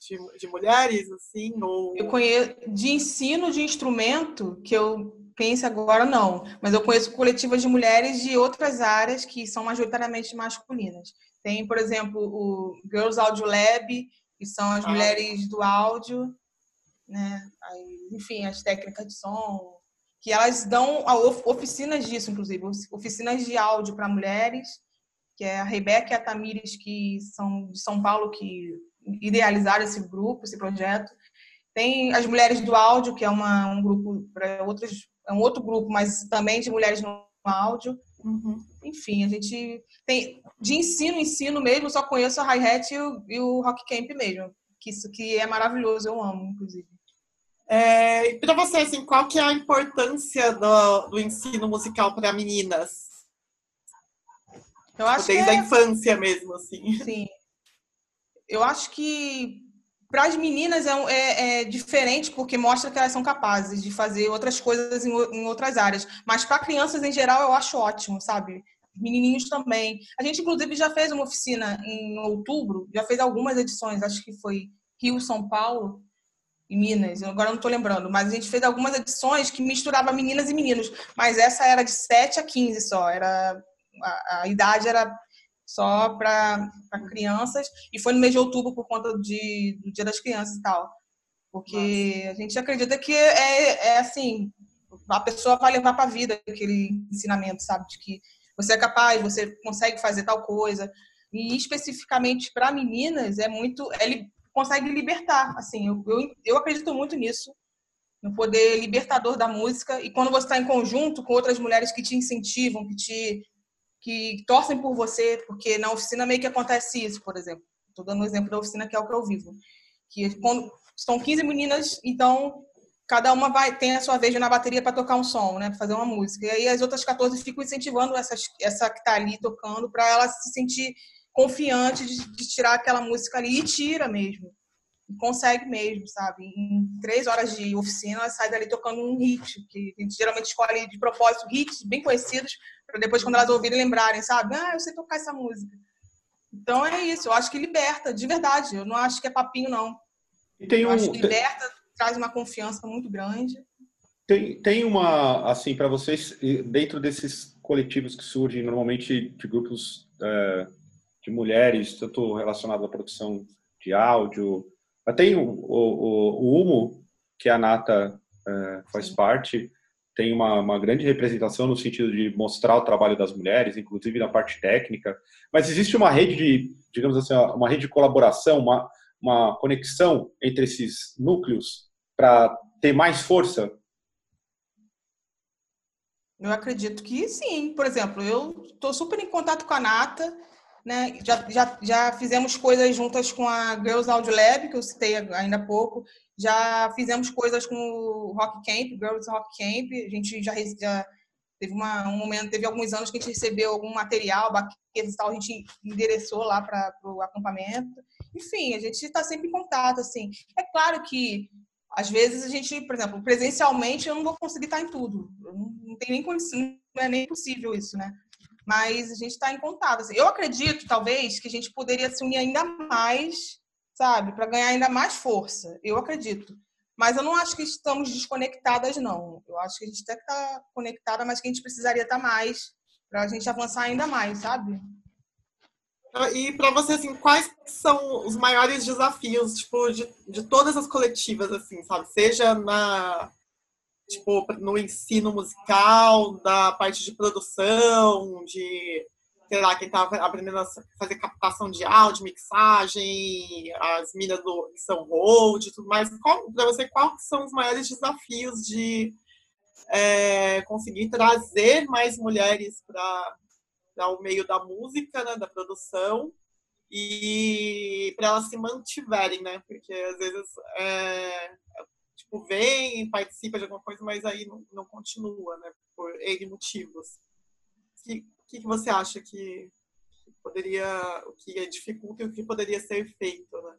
de, de mulheres, assim? Ou... Eu conheço de ensino de instrumento, que eu pense agora não, mas eu conheço coletivas de mulheres de outras áreas que são majoritariamente masculinas. Tem, por exemplo, o Girls Audio Lab, que são as ah. mulheres do áudio, né? Aí, enfim, as técnicas de som, que elas dão oficinas disso, inclusive, oficinas de áudio para mulheres, que é a Rebeca e a Tamires, que são de São Paulo, que idealizaram esse grupo, esse projeto. Tem as Mulheres do Áudio, que é uma, um grupo para outros, é um outro grupo, mas também de mulheres no áudio. Uhum. Enfim, a gente tem de ensino, ensino mesmo, só conheço a hi-hat e, e, o Rock Camp mesmo, que isso que é maravilhoso, eu amo, inclusive. É, para você, assim, qual que é a importância do, do ensino musical para meninas? Eu acho Desde que é... a infância mesmo, assim. Sim. Eu acho que para as meninas é, é, é, diferente porque mostra que elas são capazes de fazer outras coisas em, em outras áreas. Mas para crianças em geral eu acho ótimo, sabe? Menininhos também. A gente inclusive já fez uma oficina em outubro, já fez algumas edições, acho que foi Rio, São Paulo e Minas. Agora não estou lembrando, mas a gente fez algumas edições que misturava meninas e meninos. Mas essa era de 7 a 15 só. Era a, a idade era só para crianças, e foi no mês de outubro por conta de, do Dia das Crianças e tal. Porque Nossa. a gente acredita que é, é assim, a pessoa vai levar para a vida aquele ensinamento, sabe? De que você é capaz, você consegue fazer tal coisa. E especificamente para meninas, é muito. Ele consegue libertar, assim, eu, eu, eu acredito muito nisso, no poder libertador da música. E quando você está em conjunto com outras mulheres que te incentivam, que te que torcem por você, porque na oficina meio que acontece isso, por exemplo. Estou dando um exemplo da oficina que é o que eu vivo. Que quando são 15 meninas, então cada uma vai tem a sua vez na bateria para tocar um som, né, para fazer uma música. E aí as outras 14 ficam incentivando essas, essa que está ali tocando para ela se sentir confiante de, de, tirar aquela música ali e tira mesmo. E consegue mesmo, sabe? Em três horas de oficina, ela sai dali tocando um hit, que a gente geralmente escolhe de propósito hits bem conhecidos para depois, quando elas ouvirem, lembrarem, sabe? Ah, eu sei tocar essa música. Então é isso, eu acho que liberta, de verdade. Eu não acho que é papinho, não. E tem um, eu acho que liberta, traz uma confiança muito grande. Tem, tem uma, assim, para vocês, dentro desses coletivos que surgem normalmente de grupos é, de mulheres, tanto relacionado à produção de áudio, tem o, o, o, Humo, que a Nata é, faz Sim. parte, tem uma, uma, grande representação no sentido de mostrar o trabalho das mulheres, inclusive na parte técnica. Mas existe uma rede de, digamos assim, uma rede de colaboração, uma, uma conexão entre esses núcleos para ter mais força? Eu acredito que sim. Por exemplo, eu estou super em contato com a Nata, né? Já, já, já fizemos coisas juntas com a Girls Audio Lab, que eu citei ainda há pouco. Já fizemos coisas com o Rock Camp, Girls Rock Camp. A gente já, já teve uma, um momento, teve alguns anos que a gente recebeu algum material, baquetas e tal, a gente endereçou lá para o acampamento. Enfim, a gente está sempre em contato, assim. É claro que às vezes a gente, por exemplo, presencialmente eu não vou conseguir estar em tudo. Não, não tem nem condição, não é nem possível isso, né? Mas a gente está em contato. Assim. Eu acredito, talvez, que a gente poderia se unir ainda mais sabe? Para ganhar ainda mais força. Eu acredito. Mas eu não acho que estamos desconectadas, não. Eu acho que a gente até está conectada, mas que a gente precisaria estar tá mais para a gente avançar ainda mais, sabe? E para você, assim, quais são os maiores desafios, tipo, de, de todas as coletivas, assim, sabe? Seja na, tipo, no ensino musical, da parte de produção, de sei lá, quem estava aprendendo a fazer captação de áudio, mixagem, as minas do São Road e tudo mais. Para você, quais são os maiores desafios de é, conseguir trazer mais mulheres para o meio da música, né, da produção, e para elas se mantiverem, né? Porque às vezes é, tipo, vem, participa de alguma coisa, mas aí não, não continua, né? Por N motivos. Que, o que, que você acha que, poderia, o que dificulta e o que poderia ser feito, né?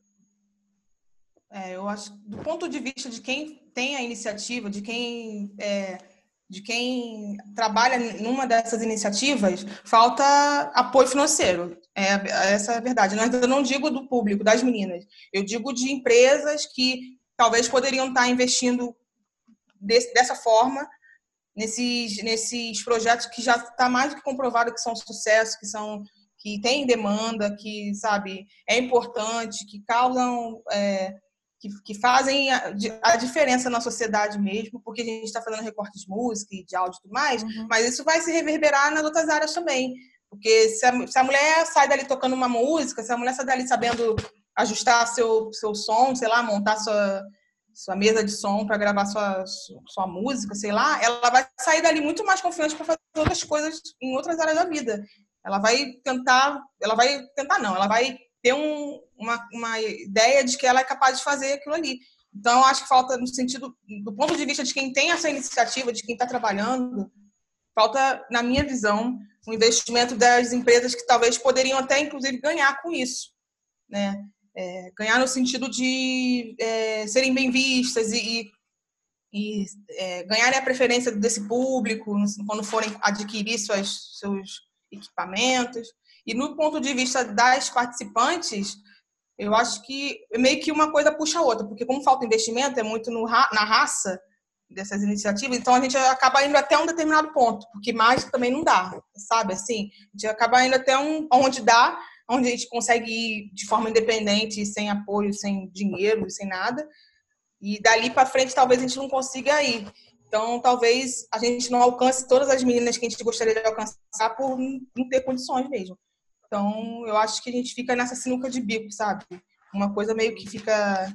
É, eu acho, do ponto de vista de quem tem a iniciativa, de quem é, de quem trabalha numa dessas iniciativas, falta apoio financeiro. É, essa é a verdade. Eu não digo do público, das meninas. Eu digo de empresas que talvez poderiam estar investindo desse, dessa forma nesses, nesses projetos que já está mais do que comprovado que são sucesso, que são que têm demanda, que sabe é importante, que causam é, que, que, fazem a, a, diferença na sociedade mesmo, porque a gente está fazendo recorte de música e de áudio e tudo mais, uhum. mas isso vai se reverberar nas outras áreas também. Porque se a, se a, mulher sai dali tocando uma música, se a mulher sai dali sabendo ajustar seu, seu som, sei lá, montar sua, sua mesa de som para gravar sua, sua música, sei lá, ela vai sair dali muito mais confiante para fazer outras coisas em outras áreas da vida. Ela vai tentar, ela vai tentar não, ela vai ter um, uma, uma ideia de que ela é capaz de fazer aquilo ali. Então, acho que falta no sentido, do ponto de vista de quem tem essa iniciativa, de quem está trabalhando, falta, na minha visão, um investimento das empresas que talvez poderiam até, inclusive, ganhar com isso, né? É, ganhar no sentido de é, serem bem vistas e, e é, ganharem a preferência desse público quando forem adquirir suas, seus equipamentos. E no ponto de vista das participantes, eu acho que meio que uma coisa puxa a outra, porque como falta investimento, é muito no, na raça dessas iniciativas, então a gente acaba indo até um determinado ponto, porque mais também não dá, sabe? Assim, a gente acaba indo até um, onde dá, onde a gente consegue ir de forma independente, sem apoio, sem dinheiro, sem nada, e dali para frente talvez a gente não consiga ir. Então, talvez a gente não alcance todas as meninas que a gente gostaria de alcançar por não ter condições mesmo. Então, eu acho que a gente fica nessa sinuca de bico, sabe? Uma coisa meio que fica,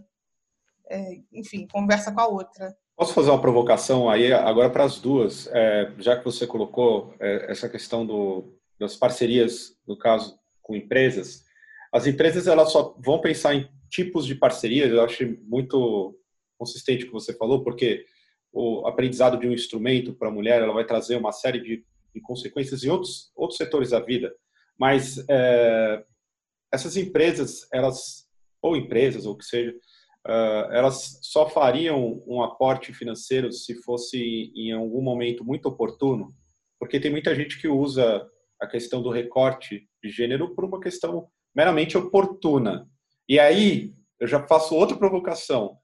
é, enfim, conversa com a outra. Posso fazer uma provocação aí agora para as duas, é, já que você colocou é, essa questão do, das parcerias, no caso com empresas. As empresas elas só vão pensar em tipos de parcerias. Eu acho muito consistente o que você falou, porque o aprendizado de um instrumento para a mulher ela vai trazer uma série de, de consequências em outros outros setores da vida. Mas é, essas empresas, elas, ou empresas, ou o que seja, uh, elas só fariam um aporte financeiro se fosse em algum momento muito oportuno, porque tem muita gente que usa a questão do recorte de gênero por uma questão meramente oportuna. E aí, eu já faço outra provocação.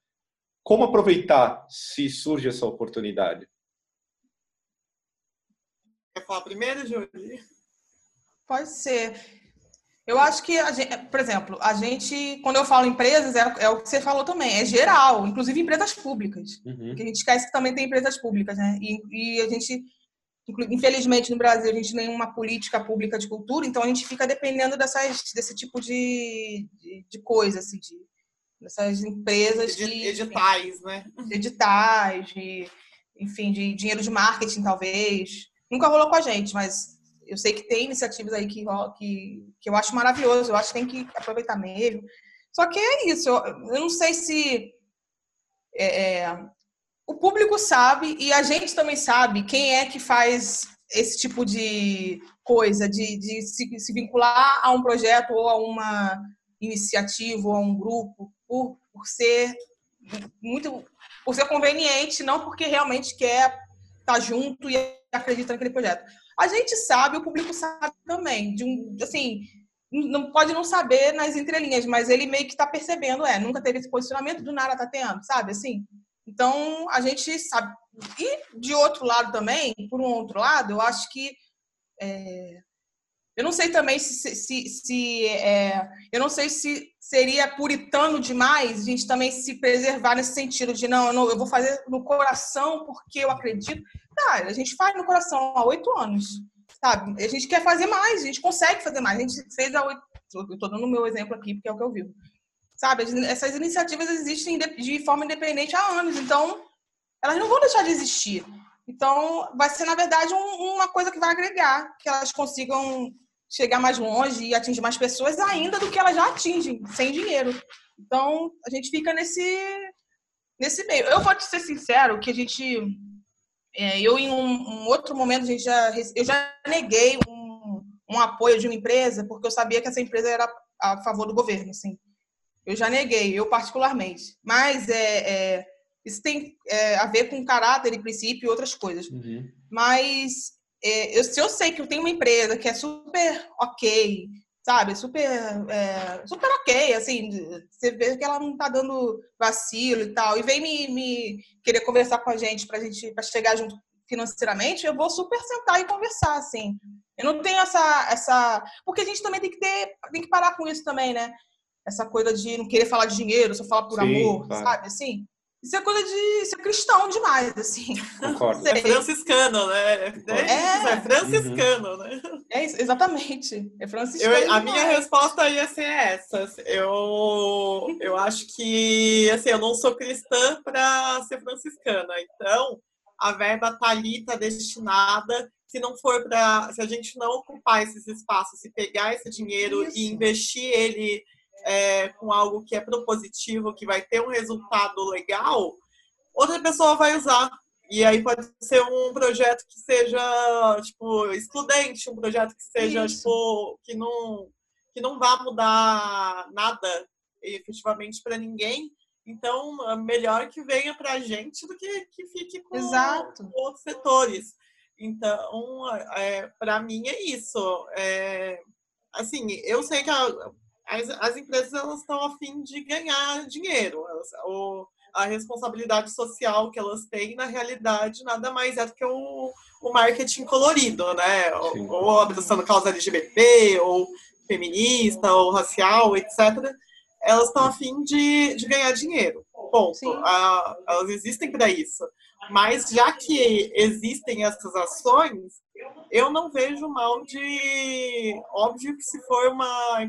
Como aproveitar se surge essa oportunidade? Quer falar primeiro, Júlio? Pode ser. Eu acho que, gente, por exemplo, a gente, quando eu falo empresas, é, é, o que você falou também, é geral, inclusive empresas públicas. Uhum. Que a gente esquece que também tem empresas públicas, né? E, e, a gente, infelizmente, no Brasil, a gente tem uma política pública de cultura, então a gente fica dependendo dessas, desse tipo de, de, de coisa, assim, de, dessas empresas de, de editais, enfim, né? De editais, de, enfim, de dinheiro de marketing, talvez. Nunca rolou com a gente, mas eu sei que tem iniciativas aí que, que, que eu acho maravilhoso, eu acho que tem que aproveitar mesmo. Só que é isso, eu, eu não sei se é, é, o público sabe e a gente também sabe quem é que faz esse tipo de coisa, de, de se, se vincular a um projeto ou a uma iniciativa ou a um grupo por, por ser muito por ser conveniente, não porque realmente quer estar tá junto e acredita naquele projeto. A gente sabe, o público sabe também. De um, assim, não pode não saber nas entrelinhas, mas ele meio que está percebendo, é, nunca teve esse posicionamento, do nada tá tendo, sabe? Assim. Então, a gente sabe. E de outro lado também, por um outro lado, eu acho que é, eu não sei também se, se, se é, eu não sei se seria puritano demais a gente também se preservar nesse sentido de não, eu, não, eu vou fazer no coração porque eu acredito. Tá, a gente faz no coração há oito anos, sabe? A gente quer fazer mais, a gente consegue fazer mais. A gente fez há oito. Estou dando o meu exemplo aqui porque é o que eu vivo. Sabe? Essas iniciativas existem de forma independente há anos, então elas não vão deixar de existir. Então, vai ser, na verdade, um, uma coisa que vai agregar, que elas consigam chegar mais longe e atingir mais pessoas ainda do que elas já atingem, sem dinheiro. Então, a gente fica nesse, nesse meio. Eu vou te ser sincero que a gente. É, eu, em um, um, outro momento, a gente já, eu já neguei um, um apoio de uma empresa, porque eu sabia que essa empresa era a favor do governo, assim. Eu já neguei, eu particularmente. Mas é, é isso tem é, a ver com caráter e princípio e outras coisas. Uhum. Mas é, eu, se eu sei que eu tenho uma empresa que é super ok, sabe, super, é, super ok, assim, você vê que ela não tá dando vacilo e tal, e vem me, me querer conversar com a gente pra gente pra chegar junto financeiramente, eu vou super sentar e conversar, assim. Eu não tenho essa, essa. Porque a gente também tem que ter. Tem que parar com isso também, né? Essa coisa de não querer falar de dinheiro, só falar por Sim, amor, claro. sabe? Assim. Isso é coisa de ser cristão demais, assim. Concordo. É franciscano, né? É, é, é franciscano, uhum. né? É isso, exatamente. É franciscano. Eu, a minha resposta ia ser essa. Eu, eu acho que, assim, eu não sou cristã para ser franciscana. Então, a verba tá ali, tá destinada. Se não for para, se a gente não ocupar esses espaços, se pegar esse dinheiro isso. e investir ele é, com algo que é propositivo, que vai ter um resultado legal, outra pessoa vai usar. E aí pode ser um projeto que seja, tipo, excludente, um projeto que seja, Isso. tipo, que não, que não vá mudar nada efetivamente para ninguém. Então, é melhor que venha para a gente do que que fique com, com outros setores. Então, é, para mim é isso. É, assim, eu sei que a, as, as empresas elas estão a fim de ganhar dinheiro. Elas, o, a responsabilidade social que elas têm, na realidade, nada mais é do que o, o marketing colorido, né? Ou, ou abraçando causa LGBT, ou feminista, ou racial, etc. Elas estão a fim de, de ganhar dinheiro. Ponto. A, elas existem para isso. Mas já que existem essas ações, eu não vejo mal de. Óbvio que se for uma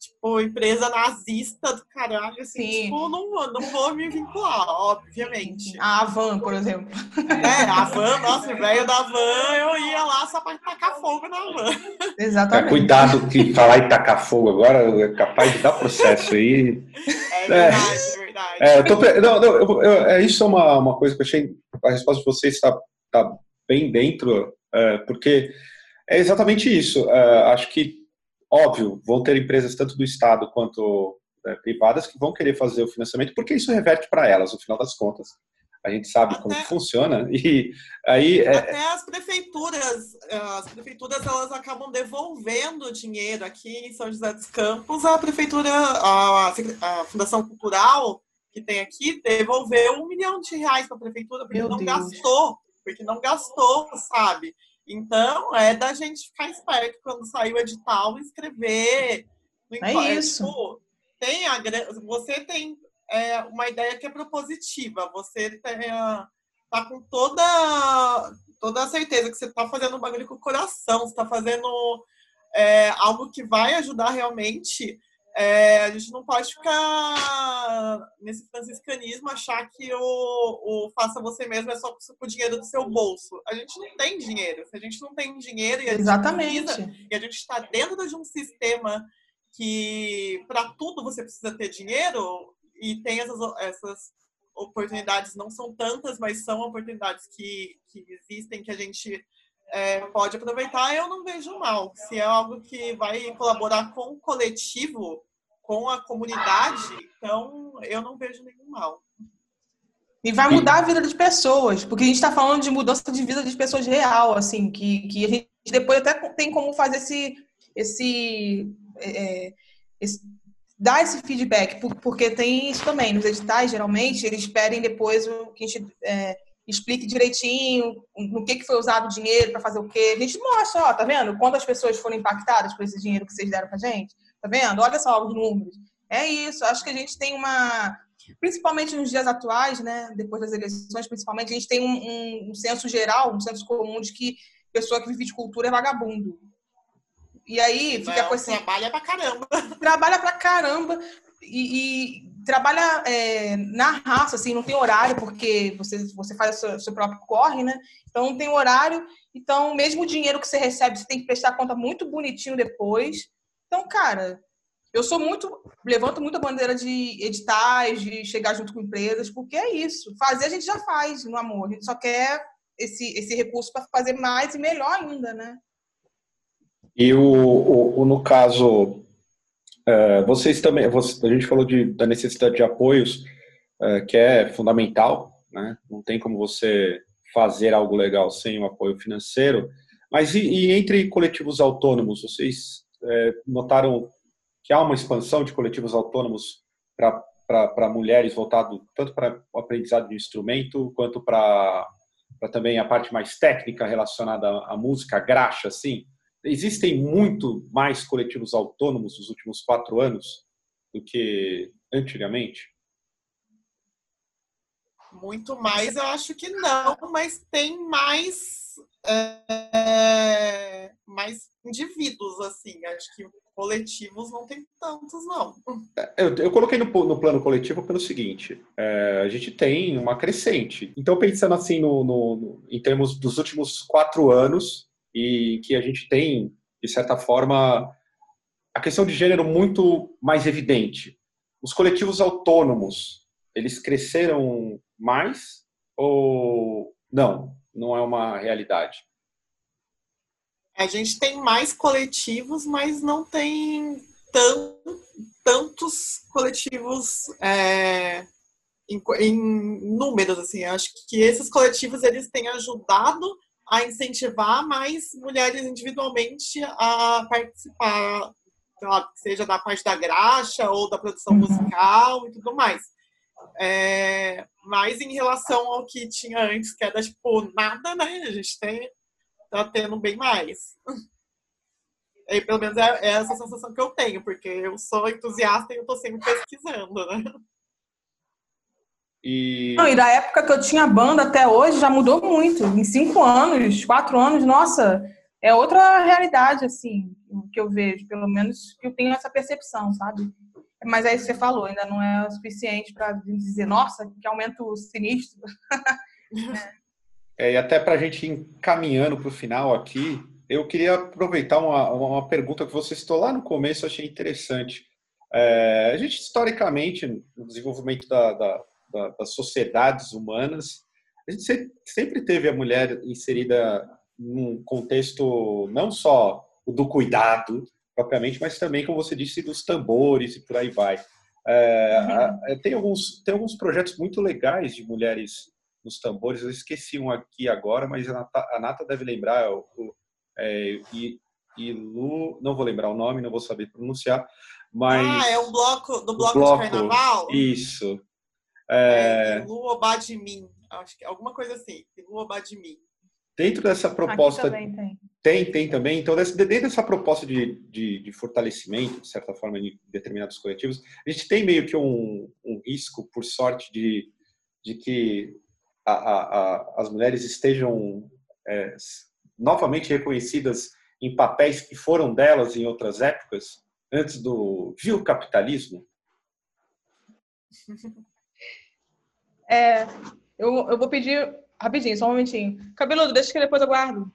tipo, empresa nazista do caralho, assim, Sim. tipo, não, não vou me vincular, obviamente. A Avan, por exemplo. É, a Avan, nossa, o velho da Van, eu ia lá só pra tacar fogo na Van. Exatamente. É, cuidado que falar em tacar fogo agora é capaz de dar processo aí. É verdade, é, verdade. É, eu tô, não, não, eu, eu, é, isso é uma, uma coisa que eu achei, a resposta de vocês está tá bem dentro, é, porque é exatamente isso. É, acho que Óbvio, vão ter empresas tanto do Estado quanto né, privadas que vão querer fazer o financiamento, porque isso reverte para elas, no final das contas. A gente sabe até, como funciona e aí é... até as prefeituras, as prefeituras elas acabam devolvendo dinheiro aqui em São José dos Campos. A prefeitura, a, a Fundação Cultural que tem aqui devolveu um milhão de reais para a prefeitura porque Meu não Deus. gastou, porque não gastou, sabe? Então, é da gente ficar esperto quando sair o edital e escrever. é isso. Tipo, tem a, você tem é, uma ideia que é propositiva. Você tem, tá com toda, toda a certeza que você está fazendo um bagulho com o coração. Você está fazendo é, algo que vai ajudar realmente é, a gente não pode ficar nesse franciscanismo, achar que o, o faça você mesmo é só com o dinheiro do seu bolso. A gente não tem dinheiro. Se a gente não tem dinheiro e a Exatamente. Precisa, e a gente está dentro de um sistema que para tudo você precisa ter dinheiro e tem essas, essas oportunidades, não são tantas, mas são oportunidades que, que existem que a gente é, pode aproveitar, eu não vejo mal. Se é algo que vai colaborar com o coletivo, com a comunidade, então eu não vejo nenhum mal. E vai mudar a vida das pessoas, porque a gente está falando de mudança de vida das pessoas real, assim, que, que a gente depois até tem como fazer esse, esse, é, esse dar esse feedback, porque tem isso também, nos editais, geralmente, eles pedem depois que a gente é, explique direitinho no que, que foi usado o dinheiro para fazer o quê. A gente mostra, ó, tá vendo? Quantas pessoas foram impactadas por esse dinheiro que vocês deram pra gente? Tá vendo? Olha só os números. É isso. Acho que a gente tem uma. Principalmente nos dias atuais, né? Depois das eleições, principalmente, a gente tem um, um, um senso geral, um senso comum de que pessoa que vive de cultura é vagabundo. E aí fica com esse. Trabalha pra caramba. Trabalha pra caramba. E, e trabalha é, na raça, assim, não tem horário, porque você, você faz o seu, seu, próprio corre, né? Então não tem horário. Então, mesmo o dinheiro que você recebe, você tem que prestar conta muito bonitinho depois. Então, cara, eu sou muito. Levanto muito a bandeira de editais, de chegar junto com empresas, porque é isso. Fazer a gente já faz, no amor. A gente só quer esse, esse recurso para fazer mais e melhor ainda, né? E o, o, o no caso, é, vocês também, a gente falou de, da necessidade de apoios, é, que é fundamental, né? Não tem como você fazer algo legal sem o apoio financeiro. Mas e, e entre coletivos autônomos, vocês notaram que há uma expansão de coletivos autônomos para mulheres voltado tanto para o aprendizado de instrumento quanto para também a parte mais técnica relacionada à, à música, à graxa, assim. Existem muito mais coletivos autônomos nos últimos quatro anos do que antigamente? Muito mais, eu acho que não, mas tem mais é, mais indivíduos, assim. Acho que coletivos não tem tantos, não. É, eu, eu coloquei no, no, plano coletivo pelo seguinte: é, a gente tem uma crescente. Então, pensando assim no, no, no, em termos dos últimos quatro anos, e que a gente tem, de certa forma, a questão de gênero muito mais evidente. Os coletivos autônomos, eles cresceram mais ou não, não é uma realidade. A gente tem mais coletivos, mas não tem tão, tantos coletivos é, em, em, números. Assim. Acho que esses coletivos eles têm ajudado a incentivar mais mulheres individualmente a participar, lá, seja da parte da graxa ou da produção uhum. musical e tudo mais. É, mas em relação ao que tinha antes, que era tipo nada, né? A gente tem, tá tendo bem mais. E, pelo menos é, é, essa sensação que eu tenho, porque eu sou entusiasta e eu tô sempre pesquisando, né? E... Não, e da época que eu tinha banda até hoje já mudou muito. Em cinco anos, quatro anos, nossa, é outra realidade, assim, que eu vejo, pelo menos que eu tenho essa percepção, sabe? Mas é isso que você falou, ainda não é o suficiente para dizer, nossa, que aumento sinistro. é, e até para a gente encaminhando para o final aqui, eu queria aproveitar uma, uma pergunta que você citou lá no começo, achei interessante. É, a gente, historicamente, no desenvolvimento da, da, da, das sociedades humanas, a gente sempre teve a mulher inserida num contexto não só do cuidado, propriamente, mas também, como você disse, dos tambores e por aí vai. É, uhum. tem, alguns, tem alguns projetos muito legais de mulheres nos tambores, eu esqueci um aqui agora, mas a Nata, a Nata deve lembrar, o, é, Ilu, não vou lembrar o nome, não vou saber pronunciar, mas... Ah, é o bloco do bloco, bloco de carnaval? Isso. É, é Ilu Obadmin, acho que alguma coisa assim, Ilu Obadmin. Dentro dessa proposta. tem. Tem. tem, também. Então, dentro dessa proposta de, de, de, fortalecimento, de certa forma, de determinados coletivos, a gente tem meio que um, um risco, por sorte, de, de que a, a, a, as mulheres estejam é, novamente reconhecidas em papéis que foram delas em outras épocas, antes do viu capitalismo? É, eu, eu vou pedir Rapidinho, só um momentinho. Cabeludo, deixa que depois eu guardo.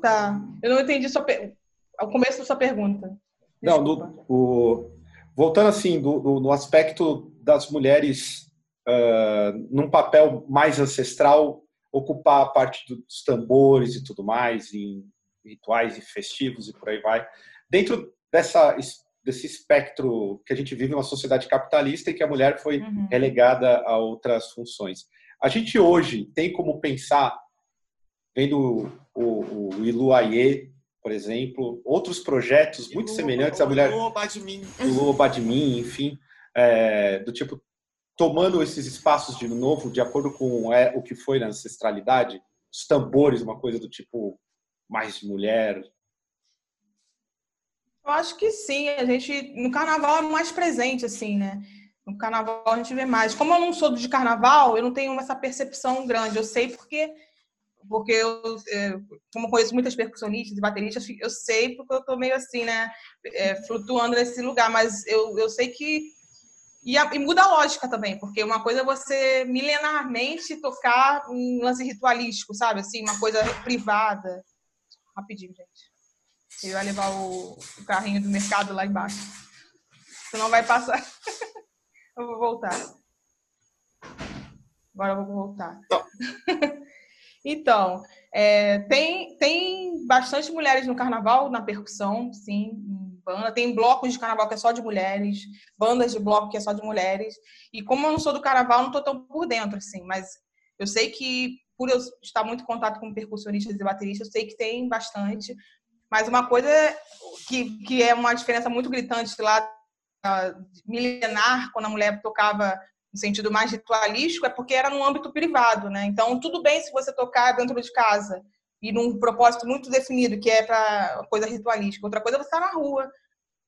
Tá. Eu não entendi sua per... o começo da sua pergunta. Desculpa. Não, do, o... voltando assim, do, do, no aspecto das mulheres uh, num papel mais ancestral, ocupar a parte dos tambores e tudo mais, em rituais e festivos e por aí vai. Dentro dessa, desse espectro que a gente vive uma sociedade capitalista e que a mulher foi uhum. relegada a outras funções. A gente hoje tem como pensar, vendo o, o Iluaie, por exemplo, outros projetos muito Ilu, semelhantes à mulher. Ilu Badmin. Ilu Badmin, enfim, é, do tipo, tomando esses espaços de novo, de acordo com é, o que foi na ancestralidade, os tambores, uma coisa do tipo mais mulher. Eu acho que sim, a gente no carnaval é mais presente assim, né? No carnaval a gente vê mais. Como eu não sou de carnaval, eu não tenho essa percepção grande. Eu sei porque, porque eu, é, como conheço muitas percussionistas e bateristas, eu sei porque eu tô meio assim, né? É, flutuando nesse lugar. Mas eu, eu sei que. E, a, e, muda a lógica também, porque uma coisa é você milenarmente tocar um lance ritualístico, sabe? Assim, uma coisa privada. Rapidinho, gente. Eu ia levar o, o carrinho do mercado lá embaixo. Senão vai passar. Eu vou voltar. Agora eu vou voltar. Então, é, tem, tem bastante mulheres no carnaval, na percussão, sim, banda. Tem blocos de carnaval que é só de mulheres, bandas de bloco que é só de mulheres. E como eu não sou do carnaval, não estou tão por dentro, assim, mas eu sei que, por eu estar muito em contato com percussionistas e bateristas, eu sei que tem bastante. Mas uma coisa que, que é uma diferença muito gritante lá milenar, quando a mulher tocava no sentido mais ritualístico, é porque era no âmbito privado, né? Então, tudo bem se você tocar dentro de casa e num propósito muito definido, que é para coisa ritualística. Outra coisa é você estar tá na rua,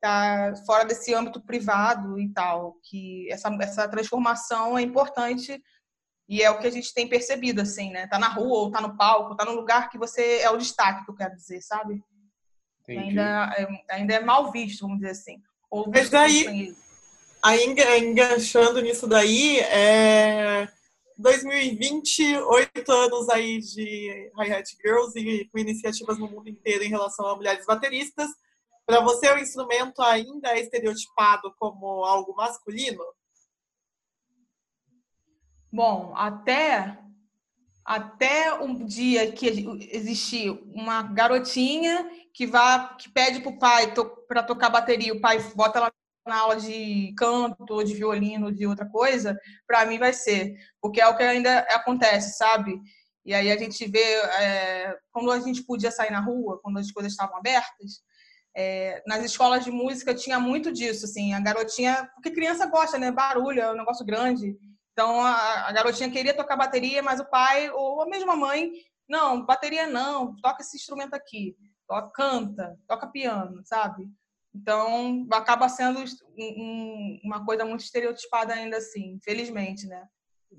tá fora desse âmbito privado e tal, que essa, essa transformação é importante e é o que a gente tem percebido, assim, né? Tá na rua, ou tá no palco, tá no lugar que você é o destaque, que eu quero dizer, sabe? Ainda, é, ainda é mal visto, vamos dizer assim. Ou Mas daí, aí enganchando nisso daí, é 2020, oito anos aí de Hi-Hat Girls e com iniciativas no mundo inteiro em relação a mulheres bateristas. Para você, o instrumento ainda é estereotipado como algo masculino? Bom, até até um dia que existir uma garotinha que vá que pede para o pai to, para tocar bateria, o pai bota ela na aula de canto, de violino, de outra coisa, para mim vai ser, porque é o que ainda acontece, sabe? E aí a gente vê é, quando a gente podia sair na rua, quando as coisas estavam abertas, é, nas escolas de música tinha muito disso, assim, a garotinha, porque criança gosta, né? Barulho, é um negócio grande. Então a, a garotinha queria tocar bateria, mas o pai ou a mesma mãe, não, bateria não, toca esse instrumento aqui, toca, canta, toca piano, sabe? Então, acaba sendo um, uma coisa muito estereotipada ainda assim, infelizmente, né?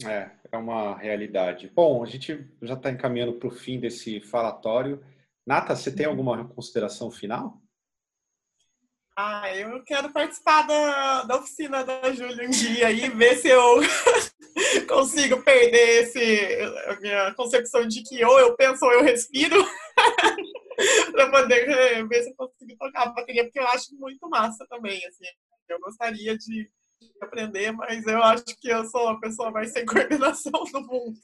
É, é uma realidade. Bom, a gente já está encaminhando para o fim desse falatório. Nata, você tem alguma consideração final? Ah, eu quero participar da, da oficina da Júlia um dia e ver se eu consigo perder esse, a minha concepção de que ou eu penso ou eu respiro. para poder é, ver se eu consigo tocar a bateria, porque eu acho muito massa também, assim. Eu gostaria de aprender, mas eu acho que eu sou a pessoa mais sem coordenação do mundo.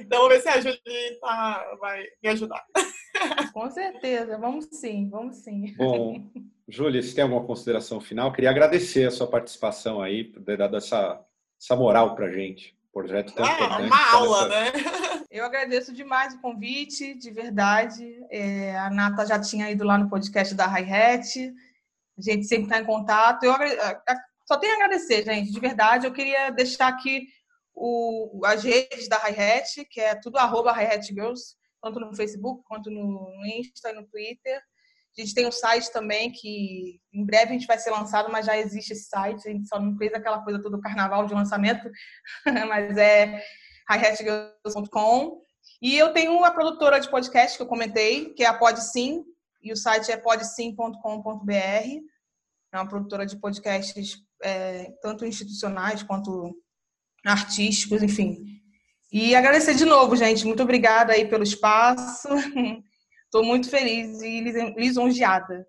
Então, vamos ver se a Julie tá, vai me ajudar. Com certeza, vamos sim, vamos sim. Bom, Júlia, você tem alguma consideração final? Queria agradecer a sua participação aí, por ter dado essa, essa moral pra gente. Projeto tão ah, uma aula, né? Eu agradeço demais o convite, de verdade. É, a Nata já tinha ido lá no podcast da Hi-Hat. A gente sempre está em contato. Eu só tenho a agradecer, gente, de verdade. Eu queria deixar aqui o, as redes da Hi-Hat, que é tudo arroba Hi-Hat Girls, tanto no Facebook quanto no Insta e no Twitter. A gente tem um site também que em breve a gente vai ser lançado, mas já existe esse site. A gente só não fez aquela coisa todo carnaval de lançamento, mas é hihatgirls.com. E eu tenho uma produtora de podcast que eu comentei, que é a Podsim, e o site é podsim.com.br. É uma produtora de podcasts é, tanto institucionais quanto artísticos, enfim. E agradecer de novo, gente. Muito obrigada aí pelo espaço. Estou muito feliz e lisonjeada.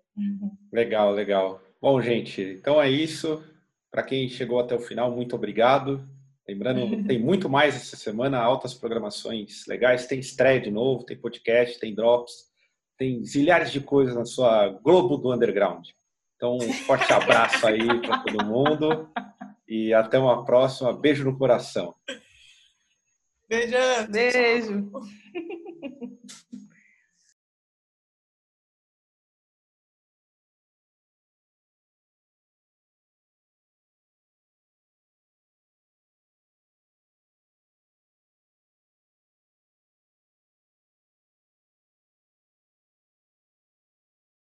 Legal, legal. Bom, gente, então é isso. Para quem chegou até o final, muito obrigado. Lembrando, tem muito mais essa semana, altas programações legais. Tem estreia de novo, tem podcast, tem drops, tem zilhares de coisas na sua Globo do Underground. Então, um forte abraço aí para todo mundo e até uma próxima. Beijo no coração. Beijo. Beijo.